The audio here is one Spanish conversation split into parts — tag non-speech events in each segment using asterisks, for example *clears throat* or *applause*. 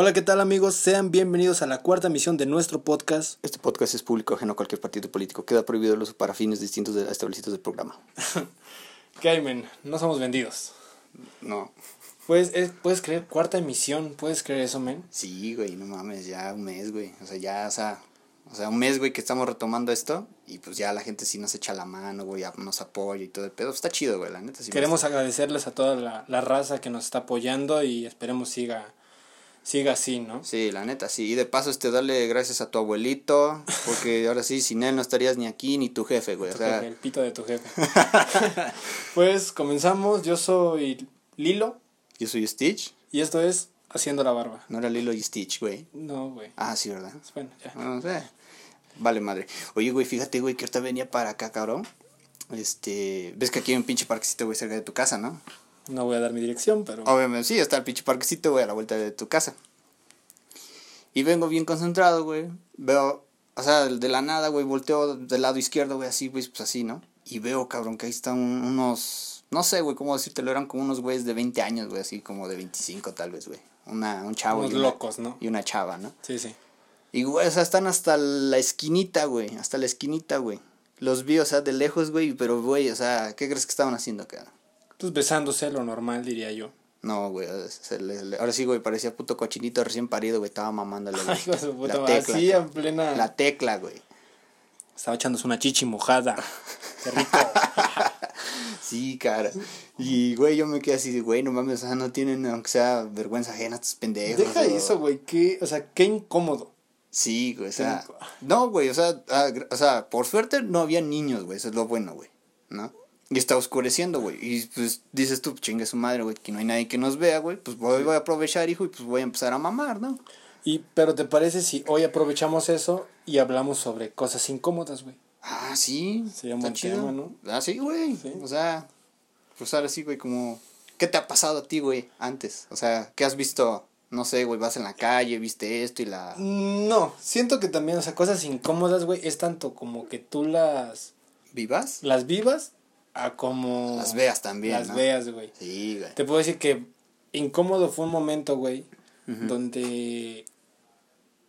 Hola, ¿qué tal amigos? Sean bienvenidos a la cuarta emisión de nuestro podcast. Este podcast es público ajeno a cualquier partido político. Queda prohibido el uso para fines distintos de establecidos del programa. *laughs* ¿Qué men? No somos vendidos. No. Pues, es- ¿Puedes creer? Cuarta emisión. ¿Puedes creer eso, men? Sí, güey, no mames, ya un mes, güey. O sea, ya, o sea, o sea, un mes, güey, que estamos retomando esto y pues ya la gente sí nos echa la mano, güey, ya nos apoya y todo el pedo. Está chido, güey, la neta. Sí Queremos agradecerles a toda la, la raza que nos está apoyando y esperemos siga, siga así, ¿no? Sí, la neta, sí. Y de paso, este, darle gracias a tu abuelito, porque *laughs* ahora sí, sin él no estarías ni aquí ni tu jefe, güey. O sea, jefe, el pito de tu jefe. *laughs* *laughs* pues comenzamos. Yo soy Lilo yo soy Stitch. y esto es Haciendo la Barba. No era Lilo y Stitch, güey. No, güey. Ah, sí, ¿verdad? Bueno, ya. No sé. Vale, madre. Oye, güey, fíjate, güey, que ahorita venía para acá, cabrón. Este, ves que aquí hay un pinche parquecito, güey, cerca de tu casa, ¿no? No voy a dar mi dirección, pero... Obviamente, sí, está el pinche parquecito, güey, a la vuelta de tu casa. Y vengo bien concentrado, güey. Veo, o sea, de la nada, güey, volteo del lado izquierdo, güey, así, güey, pues así, ¿no? Y veo, cabrón, que ahí están unos, no sé, güey, cómo decírtelo, eran como unos güeyes de 20 años, güey, así como de 25 tal vez, güey. Una, un chavo. Unos y una- locos, ¿no? Y una chava, ¿no? Sí, sí. Y, güey, o sea, están hasta la esquinita, güey. Hasta la esquinita, güey. Los vi, o sea, de lejos, güey. Pero, güey, o sea, ¿qué crees que estaban haciendo acá? Pues besándose, lo normal, diría yo. No, güey. se le- le- ahora sí, güey, parecía puto cochinito recién parido, güey. Estaba mamándole la, Ay, hijo de su puta la madre. tecla. Así en plena... La tecla, güey. Estaba echándose una chichi mojada. Qué rico. *laughs* Sí, cara. Y, güey, yo me quedé así güey, no mames, o sea, no tienen, aunque sea vergüenza ajena, estos pendejos. Deja o- eso, güey. Qué, o sea, qué incómodo. Sí, güey, o sea. No, güey, o sea, ah, o sea, por suerte no había niños, güey, eso es lo bueno, güey, ¿no? Y está oscureciendo, güey. Y pues dices tú, chingue su madre, güey, que no hay nadie que nos vea, güey. Pues voy, voy a aprovechar, hijo, y pues voy a empezar a mamar, ¿no? Y, pero ¿te parece si hoy aprovechamos eso y hablamos sobre cosas incómodas, güey? Ah, sí. Sería un buen tema, ¿no? Ah, sí, güey. Sí. O sea, pues ahora sí, güey, como. ¿Qué te ha pasado a ti, güey, antes? O sea, ¿qué has visto? No sé, güey, vas en la calle, viste esto y la. No, siento que también, o sea, cosas incómodas, güey, es tanto como que tú las, ¿Vivas? las vivas a como... Las veas también. Las ¿no? veas, güey. Sí, güey. Te puedo decir que incómodo fue un momento, güey, donde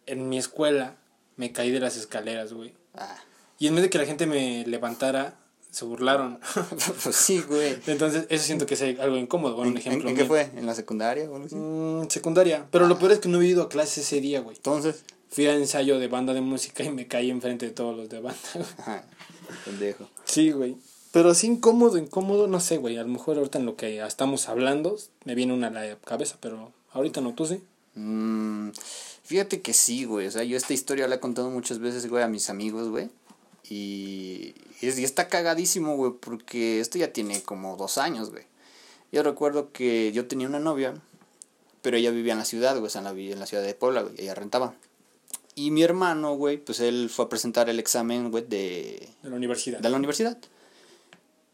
en mi escuela me caí de las escaleras, güey. Ah. Y en vez de que la gente me levantara, se burlaron. *laughs* pues sí, güey. Entonces, eso siento que es algo incómodo. Bueno, un ¿En, ejemplo. en qué fue? ¿En la secundaria o algo así? Mm, secundaria. Pero lo peor es que no he ido a clase ese día, güey. Entonces. Fui al ensayo de banda de música y me caí enfrente de todos los de banda. Ajá. Pendejo. sí, güey. Pero sí incómodo, incómodo, no sé, güey. A lo mejor ahorita en lo que estamos hablando me viene una a la cabeza, pero ahorita no, tú sí. Mm, fíjate que sí, güey. O sea, yo esta historia la he contado muchas veces, güey, a mis amigos, güey. Y, es- y está cagadísimo, güey, porque esto ya tiene como dos años, güey. Yo recuerdo que yo tenía una novia, pero ella vivía en la ciudad, güey, o sea, en la, en la ciudad de Puebla, güey, ella rentaba. Y mi hermano, güey, pues él fue a presentar el examen, güey, de, De la universidad. de la universidad.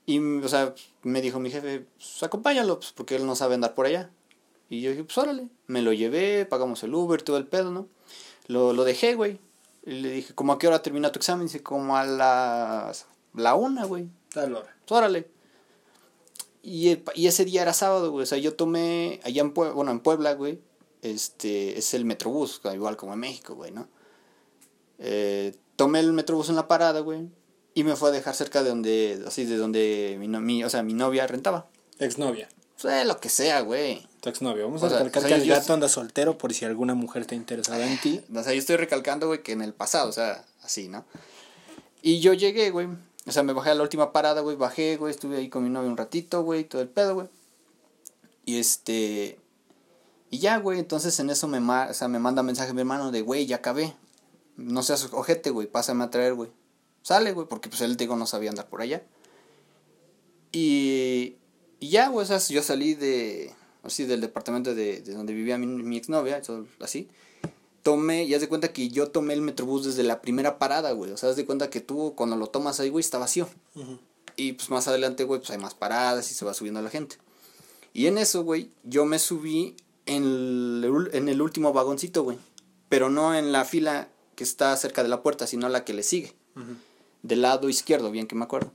Y, o sea, me dijo mi jefe, pues acompáñalo, pues, porque él no sabe andar por allá. Y yo dije, pues órale. Me lo llevé, pagamos el Uber, todo el pedo, ¿no? Lo, lo dejé, güey. Y le dije, ¿cómo a qué hora termina tu examen? Dice, como a las... La una, güey. Tal hora. Pues órale. Y, el- y ese día era sábado, güey. O sea, yo tomé allá en Puebla, bueno, en Puebla, güey. Este, es el Metrobús, igual como en México, güey, ¿no? Eh, tomé el Metrobús en la parada, güey. Y me fue a dejar cerca de donde, así, de donde mi, no- mi- o sea, mi novia rentaba. Exnovia. Pues, lo que sea, güey. Tu exnovia. Vamos O a sea, recalcar o sea, que el yo- gato anda soltero por si alguna mujer está interesada en ti. *sighs* O sea, yo estoy recalcando, güey, que en el pasado, o sea, así, ¿no? Y yo llegué, güey. O sea, me bajé a la última parada, güey. Bajé, güey. Estuve ahí con mi novia un ratito, güey. Todo el pedo, güey. Y este. Y ya, güey. Entonces en eso me, ma- o sea, me manda mensaje mi hermano de, güey, ya acabé. No seas ojete, güey. Pásame a traer, güey. Sale, güey. Porque pues él, digo, no sabía andar por allá. Y. Y ya, güey. O sea, yo salí de. Así del departamento de, de donde vivía mi, mi exnovia. todo Así tomé, ya haz de cuenta que yo tomé el metrobús desde la primera parada, güey. O sea, haz de cuenta que tú cuando lo tomas ahí, güey, está vacío. Y pues más adelante, güey, pues hay más paradas y se va subiendo la gente. Y en eso, güey, yo me subí en el, en el último vagoncito, güey. Pero no en la fila que está cerca de la puerta, sino la que le sigue. Del lado izquierdo, bien que me acuerdo.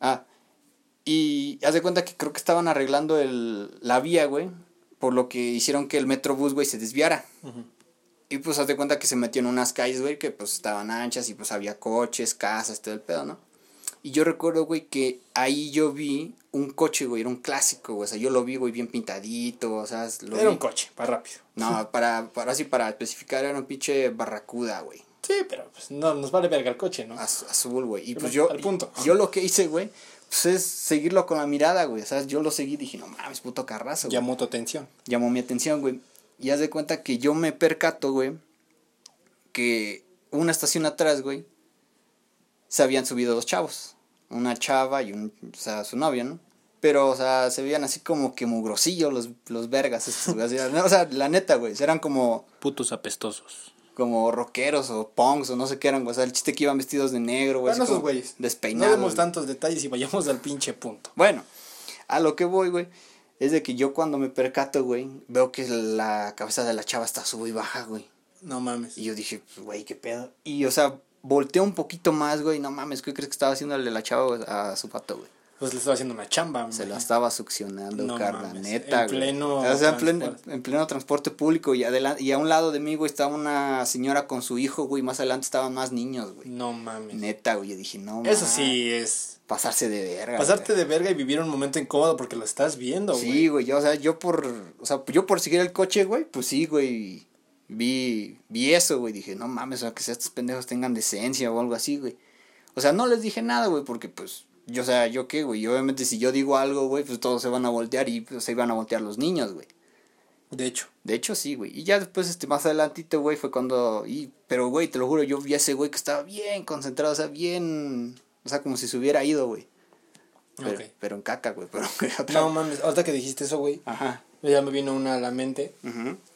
Ah, y haz de cuenta que creo que estaban arreglando el, la vía, güey. por lo que hicieron que el Metrobús, güey, se desviara. Y pues haz de cuenta que se metió en unas calles, güey, que pues estaban anchas y pues había coches, casas, todo el pedo, ¿no? Y yo recuerdo, güey, que ahí yo vi un coche, güey, era un clásico, güey. O sea, yo lo vi, güey, bien pintadito, o sea, lo Era vi- un coche, para rápido. No, *laughs* para, para así, para especificar, era un pinche barracuda, güey. Sí, pero pues no nos vale verga el coche, ¿no? Az- azul, güey. Y Pero pues yo, al punto. yo lo que hice, güey, pues es seguirlo con la mirada, güey. O sea, yo lo seguí y dije, no mames, puto carrazo, güey. Llamó tu atención. Llamó mi atención, güey. Y haz de cuenta que yo me percato, güey, que una estación atrás, güey, se habían subido dos chavos. Una chava y un, o sea, su novia, ¿no? Pero, o sea, se veían así como que mugrosillos los, los vergas estos, güey. *laughs* O sea, la neta, güey, eran como, Putos apestosos. Como rockeros o punks o no sé qué eran, güey. O sea, el chiste que iban vestidos de negro, güey. Bueno, esos güeyes. Despeinados. No demos tantos detalles y vayamos al pinche punto. Bueno, a lo que voy, güey, es de que yo cuando me percato, güey, veo que la cabeza de la chava está sub y baja, güey. No mames. Y yo dije, pues, güey, qué pedo. Y, o sea, volteé un poquito más, güey, no mames, ¿qué crees que estaba haciéndole la chava a su pato, güey? Pues le estaba haciendo una chamba. Se la imagino. estaba succionando, No carla, mames, neta, en güey. pleno O sea, en pleno, transporte. en pleno transporte público y, adelante, y a un lado de mí, güey, estaba una señora con su hijo, güey, más adelante estaban más niños, güey. No mames. Neta, güey, yo dije, no, Eso ma, sí es. Pasarse de verga. Pasarte güey. de verga y vivir un momento incómodo porque lo estás viendo, güey. Sí, güey, yo, o sea, yo por, o sea, yo por seguir el coche, güey, pues sí, güey, vi, vi eso, güey, dije, no mames, o sea, que estos pendejos tengan decencia o algo así, güey. O sea, no les dije nada, güey, porque pues, yo, o sea, yo qué, güey, obviamente si yo digo algo, güey, pues todos se van a voltear y pues, se iban a voltear los niños, güey. De hecho. De hecho, sí, güey. Y ya después, este, más adelantito, güey, fue cuando, y, pero, güey, te lo juro, yo vi a ese güey que estaba bien concentrado, o sea, bien, o sea, como si se hubiera ido, güey. Pero, Ok. pero en caca, güey, pero otra- No mames, ahorita que dijiste eso, güey, Ajá. ya me vino una a la mente.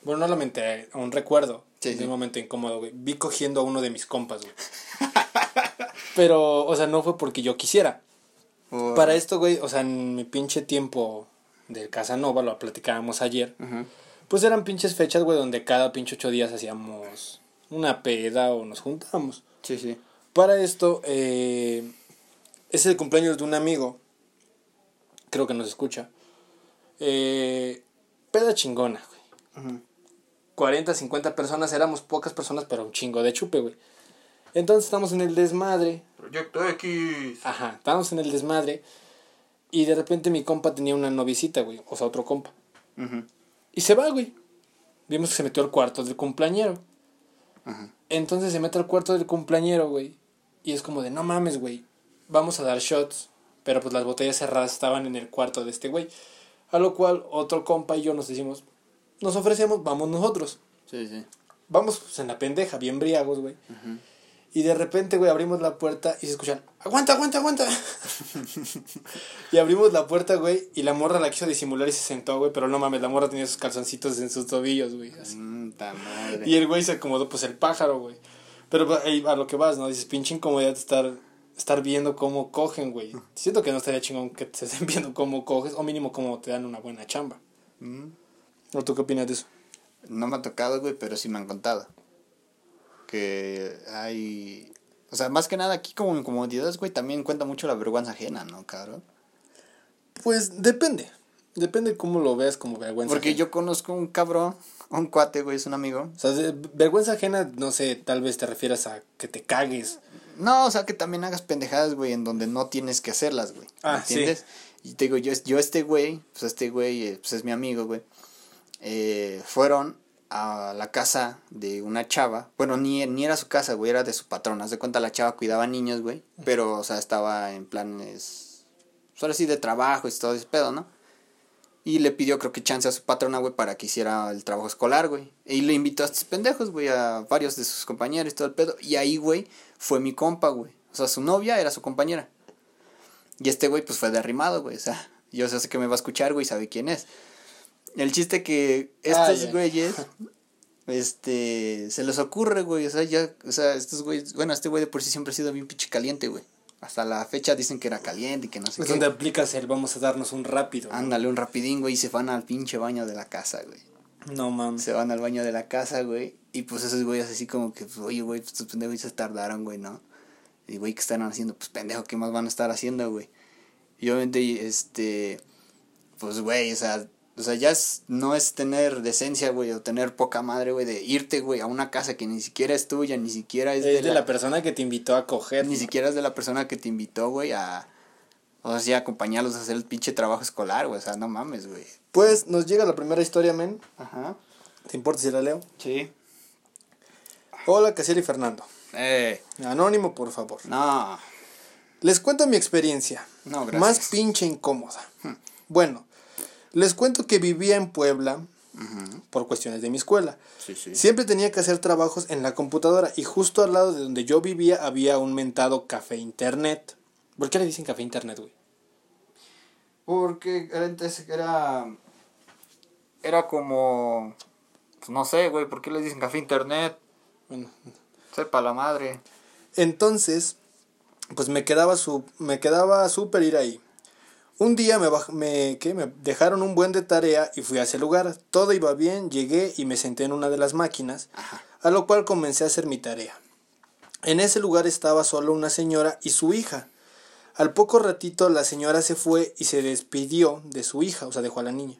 Bueno, no a la mente, a un recuerdo Sí, de sí. un momento incómodo, güey. Vi cogiendo a uno de mis compas, güey. *laughs* Pero, o sea, no fue porque yo quisiera. Para esto, güey, o sea, en mi pinche tiempo de Casanova, lo platicábamos ayer, pues eran pinches fechas, güey, donde cada pinche ocho días hacíamos una peda o nos juntábamos. Sí, sí. Para esto, eh, es el cumpleaños de un amigo, creo que nos escucha. Eh, peda chingona, güey. Ujú. 40, 50 personas, éramos pocas personas, pero un chingo de chupe, güey. Entonces estamos en el desmadre, Proyecto X. Ajá, estábamos en el desmadre. Y de repente mi compa tenía una novicita, güey. O sea, otro compa. Ujú. Y se va, güey. Vimos que se metió al cuarto del cumpleañero. Ajá. Entonces se mete al cuarto del cumpleañero, güey. Y es como de, no mames, güey. Vamos a dar shots. Pero pues las botellas cerradas estaban en el cuarto de este güey. A lo cual otro compa y yo nos decimos, nos ofrecemos, vamos nosotros. Sí, sí. Vamos pues, en la pendeja, bien briagos, güey. Y de repente, güey, abrimos la puerta y se escuchan, aguanta, aguanta, aguanta. *laughs* y abrimos la puerta, güey, y la morra la quiso disimular y se sentó, güey, pero no mames, la morra tenía sus calzoncitos en sus tobillos, güey. Mm. Y el güey se acomodó, pues el pájaro, güey. Pero pues, ahí a lo que vas, ¿no? Dices, pinche incomodidad de estar, estar viendo cómo cogen, güey. Siento que no estaría chingón que te estén *laughs* viendo cómo coges, o mínimo cómo te dan una buena chamba. Mm. ¿O tú qué opinas de eso? No me ha tocado, güey, pero sí me han contado. Que hay... O sea, más que nada aquí como incomodidades, güey, también cuenta mucho la vergüenza ajena, ¿no, cabrón? Pues depende. Depende cómo lo veas como vergüenza. Porque ajena. yo conozco un cabrón, un cuate, güey, es un amigo. O sea, vergüenza ajena, no sé, tal vez te refieras a que te cagues. No, o sea, que también hagas pendejadas, güey, en donde no tienes que hacerlas, güey. ¿Me Ah, sí. entiendes? Y te digo, yo, yo este güey, pues este güey, eh, pues es mi amigo, güey. Eh, fueron a la casa de una chava. Bueno, ni, ni era su casa, güey, era de su patrón. Haz de cuenta, la chava cuidaba niños, güey. Pero, o sea, estaba en planes, pues ahora sí, de trabajo y todo ese pedo, ¿no? Y le pidió, creo que chance a su patrona, güey, para que hiciera el trabajo escolar, güey. Y le invitó a estos pendejos, güey, a varios de sus compañeros y todo el pedo. Y ahí, güey, fue mi compa, güey. O sea, su novia era su compañera. Y este güey, pues fue derrimado, güey. O sea, yo sé que me va a escuchar, güey, sabe quién es. El chiste que Ah, estos ya. güeyes, *laughs* este, se les ocurre, güey. O sea, ya, o sea, estos güeyes, bueno, este güey de por sí siempre ha sido bien pinche caliente, güey. Hasta la fecha dicen que era caliente y que no sé Es qué. donde aplicas el vamos a darnos un rápido. Ándale, un rapidín, güey, y se van al pinche baño de la casa, güey. No mames. Se van al baño de la casa, güey. Y pues esos güeyes así como que, pues, oye, güey, pues, estos pendejos se tardaron, güey, ¿no? Y, güey, ¿qué están haciendo? Pues, pendejo, ¿qué más van a estar haciendo, güey? Y obviamente, este, pues, güey, o sea, O sea, ya es, no es tener decencia, güey, o tener poca madre, güey, de irte, güey, a una casa que ni siquiera es tuya, ni siquiera es, Es de la persona que te invitó a coger. Ni siquiera es de la persona que te invitó, güey, a... O sea, sí, a acompañarlos a hacer el pinche trabajo escolar, güey. O sea, no mames, güey. Pues nos llega la primera historia, men. Ajá. ¿Te importa si la leo? Sí. Hola, Casiel y Fernando. Eh, Anónimo, por favor. no. Les cuento mi experiencia. No, gracias. Más pinche incómoda. Bueno, les cuento que vivía en Puebla por cuestiones de mi escuela. Sí, sí. Siempre tenía que hacer trabajos en la computadora y justo al lado de donde yo vivía había un mentado café internet. ¿Por qué le dicen café internet, güey? Porque antes era... Era como... Pues no sé, güey, ¿por qué les dicen café internet? Bueno, Sepa la madre. entonces, pues me quedaba su, me quedaba súper ir ahí. Un día me, me, ¿qué? me dejaron un buen de tarea y fui a ese lugar. Todo iba bien, llegué y me senté en una de las máquinas, a lo cual comencé a hacer mi tarea. En ese lugar estaba solo una señora y su hija. Al poco ratito la señora se fue y se despidió de su hija, o sea, dejó a la niña.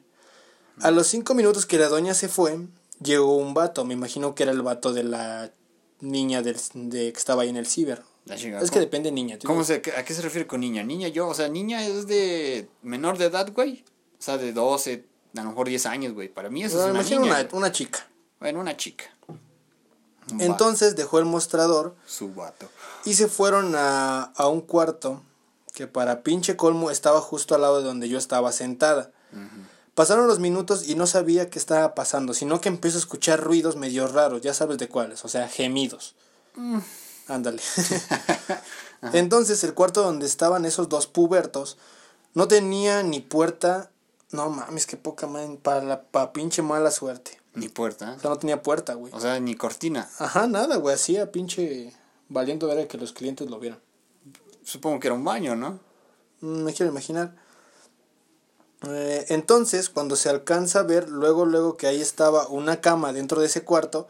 A los cinco minutos que la doña se fue, llegó un vato, me imagino que era el vato de la niña del, de, que estaba ahí en el ciber. Es que depende niña. tío. ¿Cómo se, ¿A qué se refiere con niña? Niña yo, o sea, niña es de menor de edad, güey. O sea, de 12, a lo mejor 10 años, güey. Para mí eso Me es una niña. una, una chica. Bueno, una chica. Un Entonces dejó el mostrador. Su vato. y se fueron a, a un cuarto que para pinche colmo estaba justo al lado de donde yo estaba sentada. Pasaron los minutos y no sabía qué estaba pasando, sino que empiezo a escuchar ruidos medio raros, ya sabes de cuáles, o sea, gemidos. Ándale. *laughs* Entonces el cuarto donde estaban esos dos pubertos no tenía ni puerta. No mames, qué poca madre, para la pa pinche mala suerte. Ni puerta. O sea, no tenía puerta, güey. O sea, ni cortina. Ajá, nada, güey, hacía pinche valiendo ver que los clientes lo vieran. Supongo que era un baño, ¿no? Mm, Me quiero imaginar. Eh, entonces, cuando se alcanza a ver, luego, luego que ahí estaba una cama dentro de ese cuarto,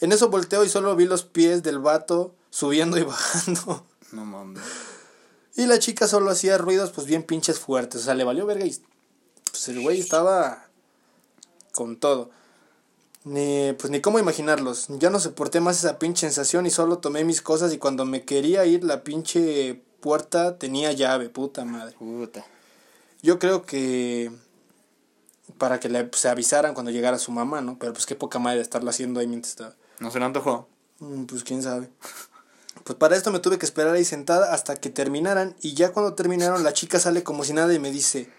en eso volteo y solo vi los pies del vato subiendo y *laughs* bajando. No mames. Y la chica solo hacía ruidos, pues bien pinches fuertes. O sea, le valió verga y pues el güey estaba con todo. Ni, pues ni cómo imaginarlos. Ya no soporté más esa pinche sensación y solo tomé mis cosas y cuando me quería ir la pinche puerta tenía llave, puta madre. Puta. Yo creo que para que le, pues, se avisaran cuando llegara su mamá, ¿no? Pero pues qué poca madre de estarlo haciendo ahí mientras estaba. ¿No se le antojó? Mm, Pues quién sabe. *laughs* Pues para esto me tuve que esperar ahí sentada hasta que terminaran y ya cuando terminaron la chica sale como si nada y me dice,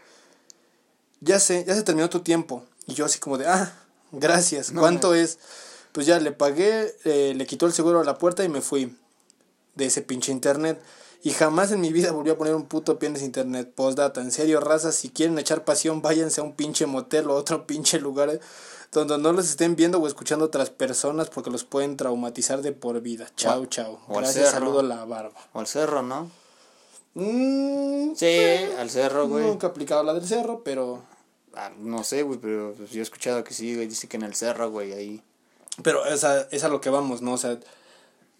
ya sé, ya se terminó tu tiempo. Y yo así como de, ah, gracias, ¿cuánto no. es? Pues ya le pagué, eh, le quitó el seguro a la puerta y me fui de ese pinche internet. Y jamás en mi vida volví a poner un puto pie en ese internet. Postdata, en serio, raza, si quieren echar pasión, váyanse a un pinche motel o otro pinche lugar eh, donde no los estén viendo o escuchando otras personas porque los pueden traumatizar de por vida. Chao, chao. o Gracias, saludo a la barba. O al cerro, ¿no? Mm, Sí, al cerro, güey. Nunca he aplicado la del cerro, pero... Ah, no sé, güey, pero pues, yo he escuchado que sí, güey. Dice que en el cerro, güey, ahí. Pero esa, es a lo que vamos, ¿no? O sea,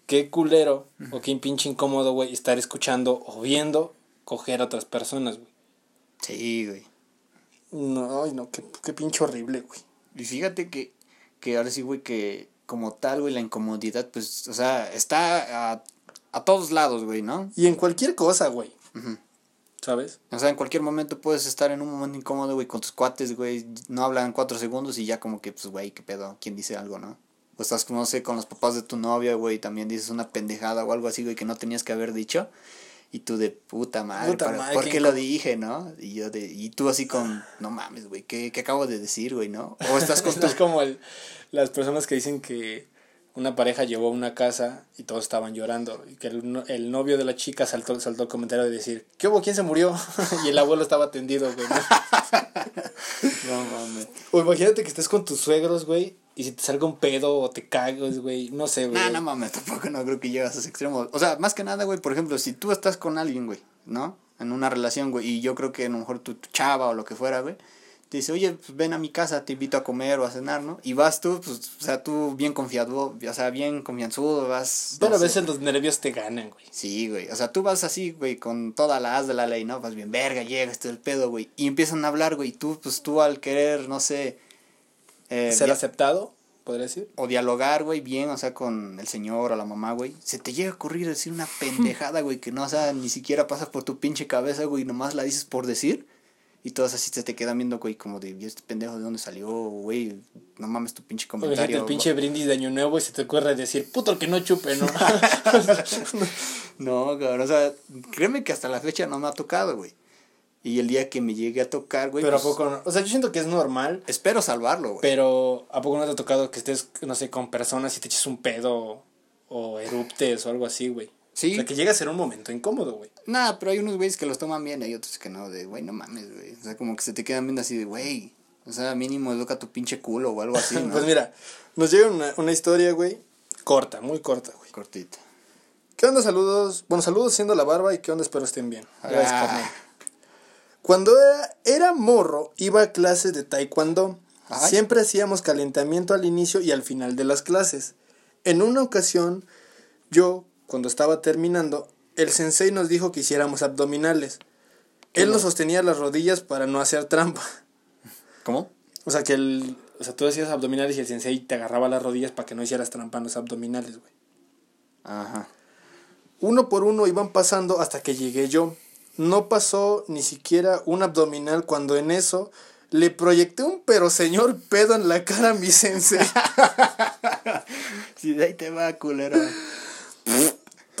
qué culero o qué pinche incómodo, güey, estar escuchando o viendo coger a otras personas, güey. Sí, güey. No, ay, no, qué, qué pinche horrible, güey. Y fíjate que, que ahora sí, güey, que como tal, güey, la incomodidad, pues, o sea, está a, a todos lados, güey, ¿no? Y en cualquier cosa, güey. ¿Sabes? O sea, en cualquier momento puedes estar en un momento incómodo, güey, con tus cuates, güey, no hablan cuatro segundos y ya como que, pues, güey, qué pedo, ¿quién dice algo, no? O estás, no sé, con los papás de tu novia, güey, y también dices una pendejada o algo así, güey, que no tenías que haber dicho. Y tú de puta madre, Puta ¿para- madre, ¿por qué lo dije, no? Y yo de, y tú así con, no mames, güey, ¿qué, ¿qué acabo de decir, güey, no? O estás *laughs* con. Es como el, las personas que dicen que una pareja llegó a una casa y todos estaban llorando. Y que el, no- el novio de la chica saltó, saltó el comentario de decir, ¿qué hubo? ¿Quién se murió? *laughs* y el abuelo estaba tendido, güey. ¿no? *laughs* No mames. O imagínate que estés con tus suegros, güey, y si te salga un pedo o te cagas, güey. No sé, güey. No, no mames, tampoco no creo que llegas a ese extremo. O sea, más que nada, güey, por ejemplo, si tú estás con alguien, güey, ¿no? En una relación, güey, y yo creo que a lo mejor tu, tu chava o lo que fuera, güey, te dice, oye, pues ven a mi casa, te invito a comer o a cenar, ¿no? Y vas tú, pues, o sea, tú bien confiado, o sea, bien confianzudo, vas... Pero no a veces los nervios te ganan, güey. Sí, güey. O sea, tú vas así, güey, con toda la haz de la ley, ¿no? Vas bien, verga, llegas, todo el pedo, güey. Y empiezan a hablar, güey. Y tú, pues tú al querer, no sé. eh, Ser aceptado, podría decir. o dialogar, güey, bien, o sea, con el señor o la mamá, güey. Se te llega a ocurrir decir una *laughs* pendejada, güey, que no, o sea, ni siquiera pasa por tu pinche cabeza, güey. Nomás la dices por decir. Y todos así se te quedan viendo, güey, como de, ¿y este pendejo de dónde salió, güey? No mames tu pinche comentario. el pinche brindis de año nuevo y se te ocurre decir, puto el que no chupe, ¿no? *laughs* No, cabrón, o sea, créeme que hasta la fecha no me ha tocado, güey. Y el día que me llegue a tocar, güey, pero a pues, poco no. O sea, yo siento que es normal, espero salvarlo, güey. pero ¿a poco no te ha tocado que estés, no sé, con personas y te eches un pedo o eruptes o algo así, güey? Sí. O sea, que llega a ser un momento incómodo, güey. Nah, pero hay unos güeyes que los toman bien y hay otros que no, de, güey, no mames, güey. O sea, como que se te quedan viendo así de, güey. O sea, mínimo educa tu pinche culo o algo así, *laughs* ¿no? Pues mira, nos llega una, una historia, güey, corta, muy corta, güey. Cortita. ¿Qué onda, saludos? Bueno, saludos siendo la barba y qué onda, espero estén bien. Gracias, Ah. Cuando era, era morro, iba a clases de taekwondo. Ay. Siempre hacíamos calentamiento al inicio y al final de las clases. En una ocasión, yo, cuando estaba terminando, el sensei nos dijo que hiciéramos abdominales. Él nos sostenía las rodillas para no hacer trampa. ¿Cómo? O sea, que el, o sea, tú hacías abdominales y el sensei te agarraba las rodillas para que no hicieras trampa en los abdominales, güey. Ajá. Uno por uno iban pasando hasta que llegué yo. No pasó ni siquiera un abdominal cuando en eso le proyecté un pero señor pedo en la cara a mi sensei. *laughs* Sí, de ahí te va, culero.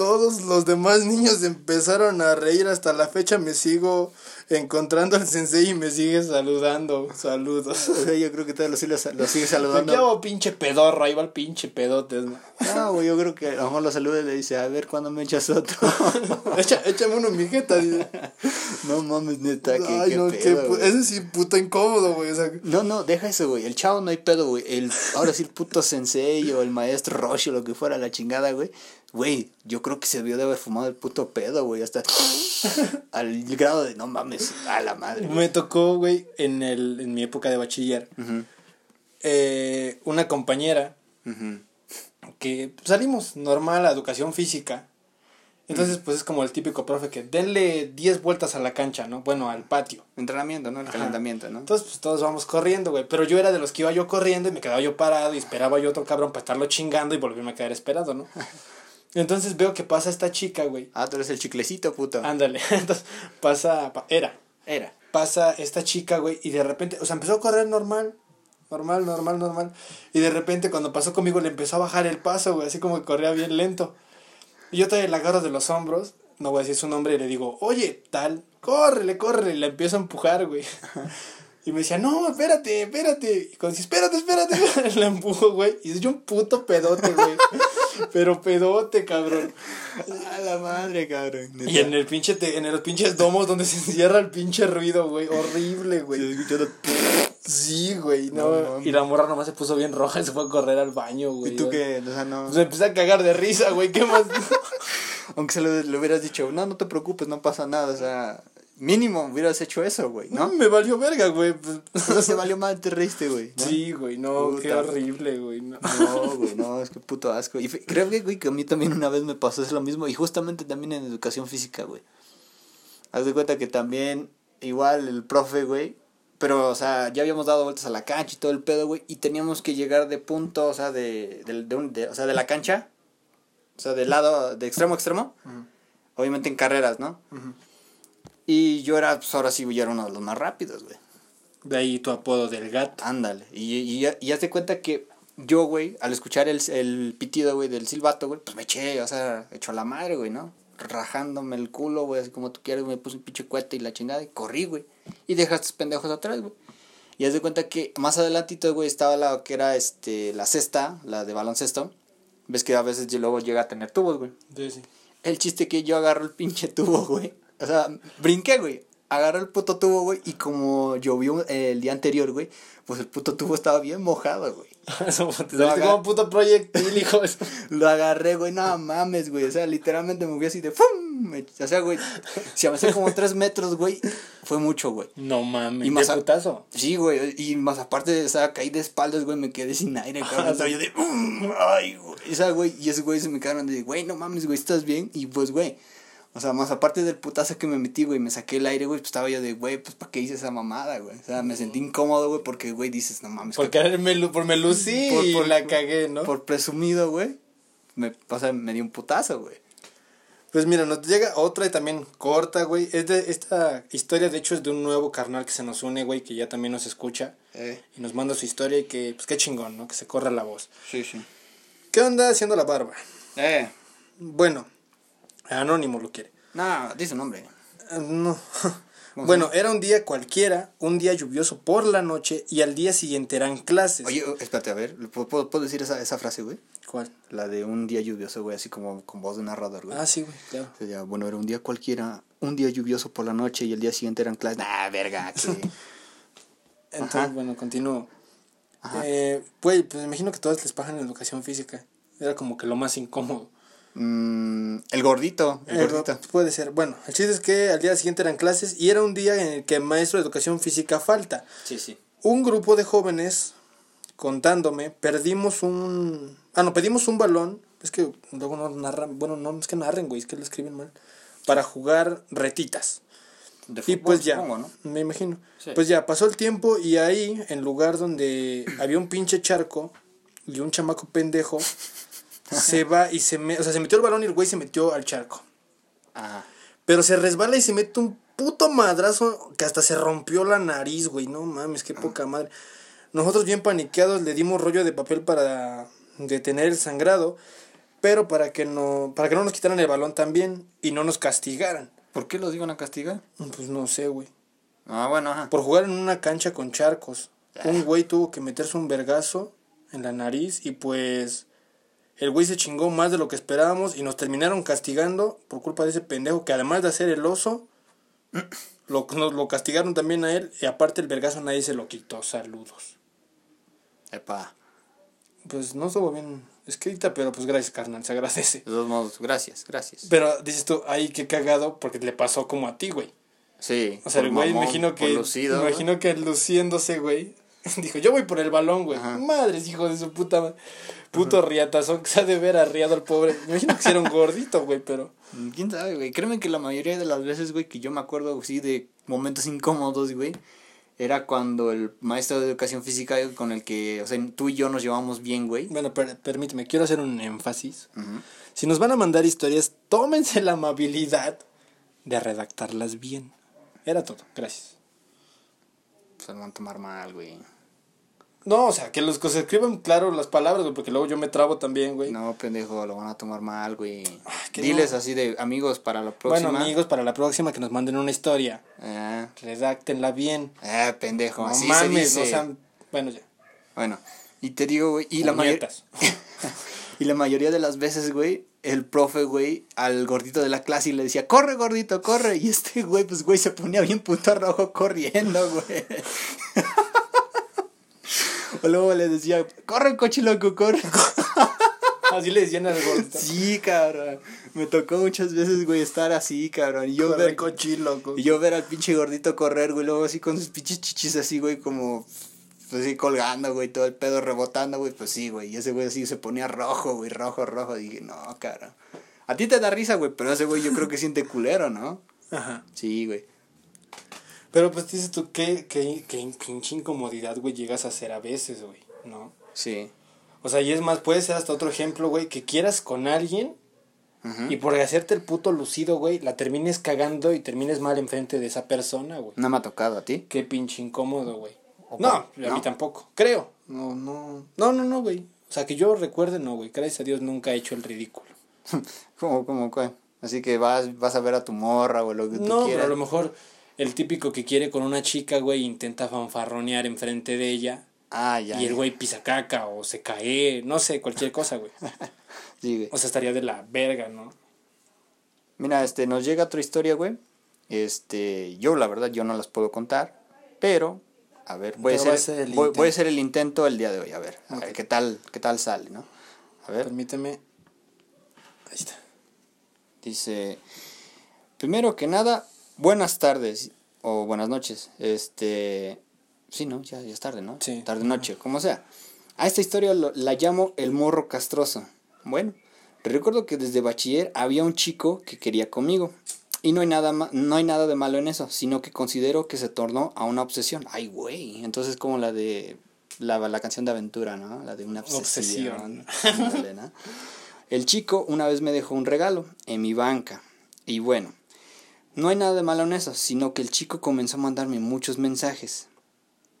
Todos los demás niños empezaron a reír. Hasta la fecha me sigo encontrando al sensei y me sigue saludando. Saludos. *laughs* O sea, yo creo que todavía lo, sigue- lo sigue ¿De qué saludando. hago pinche pedorro? Ahí va el pinche pedote. ¿no? No, güey, yo creo que a lo mejor lo saluda y le dice, a ver, ¿cuándo me echas otro? *laughs* Echa- échame uno en mi jeta. dice. *laughs* no mames, neta, que Ay, no, qué pedo, pu- güey. ese sí, puto incómodo, güey. O sea, No, no, deja eso, güey. El chavo no hay pedo, güey. El, ahora sí, el puto sensei o el maestro Roshi o lo que fuera, la chingada, güey. Güey, yo creo que se vio de haber fumado el puto pedo, güey. Hasta *laughs* al grado de no mames, a la madre. Me tocó, güey, en, el, en mi época de bachiller, eh, una compañera que salimos normal a educación física. Entonces, pues es como el típico profe que denle 10 vueltas a la cancha, ¿no? Bueno, al patio. Entrenamiento, ¿no? El Ajá. calentamiento, ¿no? Entonces, pues todos vamos corriendo, güey. Pero yo era de los que iba yo corriendo y me quedaba yo parado y esperaba yo otro cabrón para estarlo chingando y volverme a quedar esperado, ¿no? *laughs* Entonces veo que pasa esta chica, güey. Ah, tú eres el chiclecito, puto. Ándale. *laughs* Entonces pasa, pa- era. Era. pasa esta chica, güey, y de repente, o sea, empezó a correr normal, normal, normal, normal, y de repente cuando pasó conmigo le empezó a bajar el paso, güey, así como que corría bien lento. Y yo todavía la agarro de los hombros, no voy a decir su nombre, y le digo, oye, tal, córrele, córrele, y la empiezo a empujar, güey. *laughs* Y me decía, no, espérate, espérate. Y cuando dice, espérate, espérate, *laughs* la empujo, güey. Y es yo un puto pedote, güey. *laughs* Pero pedote, cabrón. A la madre, cabrón. Y en el pinche, te- en los pinches domos donde se encierra el pinche ruido, güey. Horrible, güey. Sí, *laughs* güey, no. Y la morra nomás se puso bien roja y se fue a correr al baño, güey. ¿Y tú qué? O sea, no. Pues empecé a cagar de risa, güey. ¿Qué más? Aunque se lo, le hubieras dicho, no, no te preocupes, no pasa nada. O sea, mínimo hubieras hecho eso, güey, no, ¿no? me valió verga, güey. Pues- No *laughs* se valió mal, te reíste, güey. ¿no? Sí, güey, no, qué horrible, güey. No. No, güey, no, es que puto asco. Y creo que, güey, que a mí también una vez me pasó es lo mismo. Y justamente también en educación física, güey. Haz de cuenta que también, igual el profe, güey. Pero, o sea, ya habíamos dado vueltas a la cancha y todo el pedo, güey. Y teníamos que llegar de punto, o sea, de, de, de un- de- o sea, de la cancha. O sea, de lado, de extremo a extremo. Obviamente en carreras, ¿no? Ujú. Y yo era, pues ahora sí, yo era uno de los más rápidos, güey. De ahí tu apodo del gato. Ándale. Y, y, y haz de cuenta que yo, güey, al escuchar el, el pitido, güey, del silbato, güey, pues me eché, o sea, hecho a la madre, güey, ¿no? Rajándome el culo, güey, así como tú quieres, me puse un pinche cohete y la chingada y corrí, güey. Y a estos pendejos atrás, güey. Y haz de cuenta que más adelantito, güey, estaba la que era este, la cesta, la de baloncesto. Ves que a veces luego llega a tener tubos, güey. Sí, sí. El chiste que yo agarro el pinche tubo, *laughs* güey. O sea, brinqué, güey. Agarré el puto tubo, güey. Y como llovió el día anterior, güey, pues el puto tubo estaba bien mojado, güey. *laughs* Eso, como puto proyectil, hijo. *laughs* Lo agarré, güey. No mames, güey. O sea, literalmente me fui así de ¡fum! o sea, güey, si avancé como tres metros, güey, fue mucho, güey. No mames. Y más ¿De a- putazo? Sí, güey, y más aparte, o sea, caí de espaldas, güey, me quedé sin aire, *laughs* cabrón. Estaba yo de, "Mm, ay, güey. O sea, güey, y ese güey se me quedaron de, güey, no mames, güey, ¿estás bien? Y pues, güey, o sea, más aparte del putazo que me metí, güey, me saqué el aire, güey, pues estaba yo de, güey, pues, ¿para qué hice esa mamada, güey? O sea, me sentí incómodo, güey, porque, güey, dices, no mames. Por que- lu- por me lucí Por- y por- la cagué, ¿no? Por presumido, güey, me, o sea, me dio un putazo, güey. Pues mira, nos llega otra y también corta, güey. Es de, esta historia, de hecho, es de un nuevo carnal que se nos une, güey, que ya también nos escucha. Eh, Y nos manda su historia y que, pues qué chingón, ¿no? Que se corra la voz. sí, sí. ¿Qué onda haciendo la barba? Eh, Bueno, anónimo lo quiere. no, dice un nombre. Ah, No. *laughs* ¿Cómo se Bueno, era un día cualquiera, un día lluvioso por la noche y al día siguiente eran clases. Oye, espérate, a ver, ¿puedo, decir esa, esa frase, güey? ¿Cuál? La de un día lluvioso, güey, así como con voz de narrador, güey. Ah, sí, güey, claro. O sea, bueno, era un día cualquiera, un día lluvioso por la noche y el día siguiente eran clases. Nah, verga, que... *laughs* Entonces, Ajá. bueno, continúo. Ajá. Eh, güey, pues me imagino que todas les pagan educación física. Era como que lo más incómodo. Mm, el gordito, el Eh, gordito. puede ser. Bueno, el chiste es que al día siguiente eran clases y era un día en el que el maestro de educación física falta. Sí, sí. Un grupo de jóvenes, contándome, perdimos un... Ah, no, pedimos un balón. Es que luego no narran... Bueno, no es que narren, güey, es que lo escriben mal. Para jugar retitas. De Y fútbol, pues ya, supongo, ¿no? me imagino. Sí. Pues ya, pasó el tiempo y ahí, en lugar donde había un pinche charco y un chamaco pendejo, se va y se me... O sea, se metió el balón y el güey se metió al charco. Ajá. Pero se resbala y se mete un puto madrazo que hasta se rompió la nariz, güey. No mames, qué poca madre. Nosotros bien paniqueados le dimos rollo de papel para detener el sangrado, pero para que no para que no nos quitaran el balón también y no nos castigaran. ¿Por qué los iban a castigar? Pues no sé, güey. Ah, bueno, ajá. Por jugar en una cancha con charcos. Un güey tuvo que meterse un vergazo en la nariz y pues el güey se chingó más de lo que esperábamos y nos terminaron castigando por culpa de ese pendejo que además de hacer el oso, lo, nos lo castigaron también a él y aparte el vergazo nadie se lo quitó. Saludos. Epa. Pues no estuvo bien escrita, pero pues gracias, carnal, se agradece. De todos modos, gracias, gracias. Pero dices tú, ay, qué cagado porque le pasó como a ti, güey. Sí. O sea, el güey, imagino que. lucido, imagino que luciéndose, güey. *laughs* Dijo, yo voy por el balón, güey. Ajá. Madres, hijo de su puta madre. Puto riatazón que se ha de ver arriado al pobre. Me imagino que era un gordito, güey, pero. Mm, ¿Quién sabe, güey? Créeme que la mayoría de las veces, güey, que yo me acuerdo, sí, de momentos incómodos, güey, era cuando el maestro de educación física con el que, o sea, tú y yo nos llevamos bien, güey. Bueno, per- permíteme, quiero hacer un énfasis. Ujú. Si nos van a mandar historias, tómense la amabilidad de redactarlas bien. Era todo, gracias. Se lo van a tomar mal, güey. No, o sea, que los que se escriban claro las palabras, güey, porque luego yo me trabo también, güey. No, pendejo, lo van a tomar mal, güey. que Diles no. así de amigos para la próxima. bueno, amigos, para la próxima que nos manden una historia. Eh, Redáctenla bien. eh, pendejo, No así mames, se no sean... Bueno, ya. Bueno, y te digo, güey, y la mayoría... *laughs* Y la mayoría de las veces, güey, el profe, güey, al gordito de la clase y le decía, corre, gordito, corre. Y este, güey, pues, güey, se ponía bien puto rojo corriendo, güey. *laughs* o luego le decía, corre, cochiloco, corre. *laughs* Así le decían al gordito. sí, cabrón. Me tocó muchas veces, güey, estar así, cabrón. Y yo, ver, cochiloco. y yo ver al pinche gordito correr, güey, luego así con sus pinches chichis así, güey, como... Pues así colgando, güey, todo el pedo rebotando, güey, pues sí, güey. Y ese güey así se ponía rojo, güey, rojo, rojo. dije, no, cara. A ti te da risa, güey, pero ese güey yo creo que *laughs* siente culero, ¿no? Ajá. Sí, güey. Pero pues dices tú, qué, qué, qué pinche incomodidad, güey, llegas a hacer a veces, güey, ¿no? Sí. O sea, y es más, puede ser hasta otro ejemplo, güey, que quieras con alguien y por hacerte el puto lucido, güey, la termines cagando y termines mal enfrente de esa persona, güey. No me ha tocado a ti. Qué pinche incómodo, güey. ¿O No, a mí tampoco, creo. No, no, no, no, no, güey. O sea, que yo recuerde, no, güey. Gracias a Dios nunca he hecho el ridículo. *laughs* ¿Cómo, cómo, cuál? Así que vas, vas a ver a tu morra o lo que tú No, pero quieras. a lo mejor el típico que quiere con una chica, güey, intenta fanfarronear enfrente de ella. Ah, ya. y el güey pisa caca o se cae, no sé, cualquier cosa, güey. *laughs* Sí, güey. O sea, estaría de la verga, ¿no? Mira, este, nos llega otra historia, güey. Este, yo la verdad, yo no las puedo contar, pero, a ver, voy, a hacer, a ser el voy, voy a hacer el intento el día de hoy, a ver, a ver qué tal, qué tal sale, ¿no? A ver, Permíteme. Ahí está. dice, Primero que nada, buenas tardes o buenas noches. Este, sí, no, ya, ya es tarde, ¿no? Sí. Tarde noche, como sea. A esta historia lo- la llamo el morro castroso. Bueno, recuerdo que desde bachiller había un chico que quería conmigo. Y no hay nada ma- no hay nada de malo en eso, sino que considero que se tornó a una obsesión. Ay, güey. Entonces como la de la, la canción de aventura, ¿no? La de una obsesión. Obsesión. El chico una vez me dejó un regalo en mi banca. Y bueno, no hay nada de malo en eso, sino que el chico comenzó a mandarme muchos mensajes.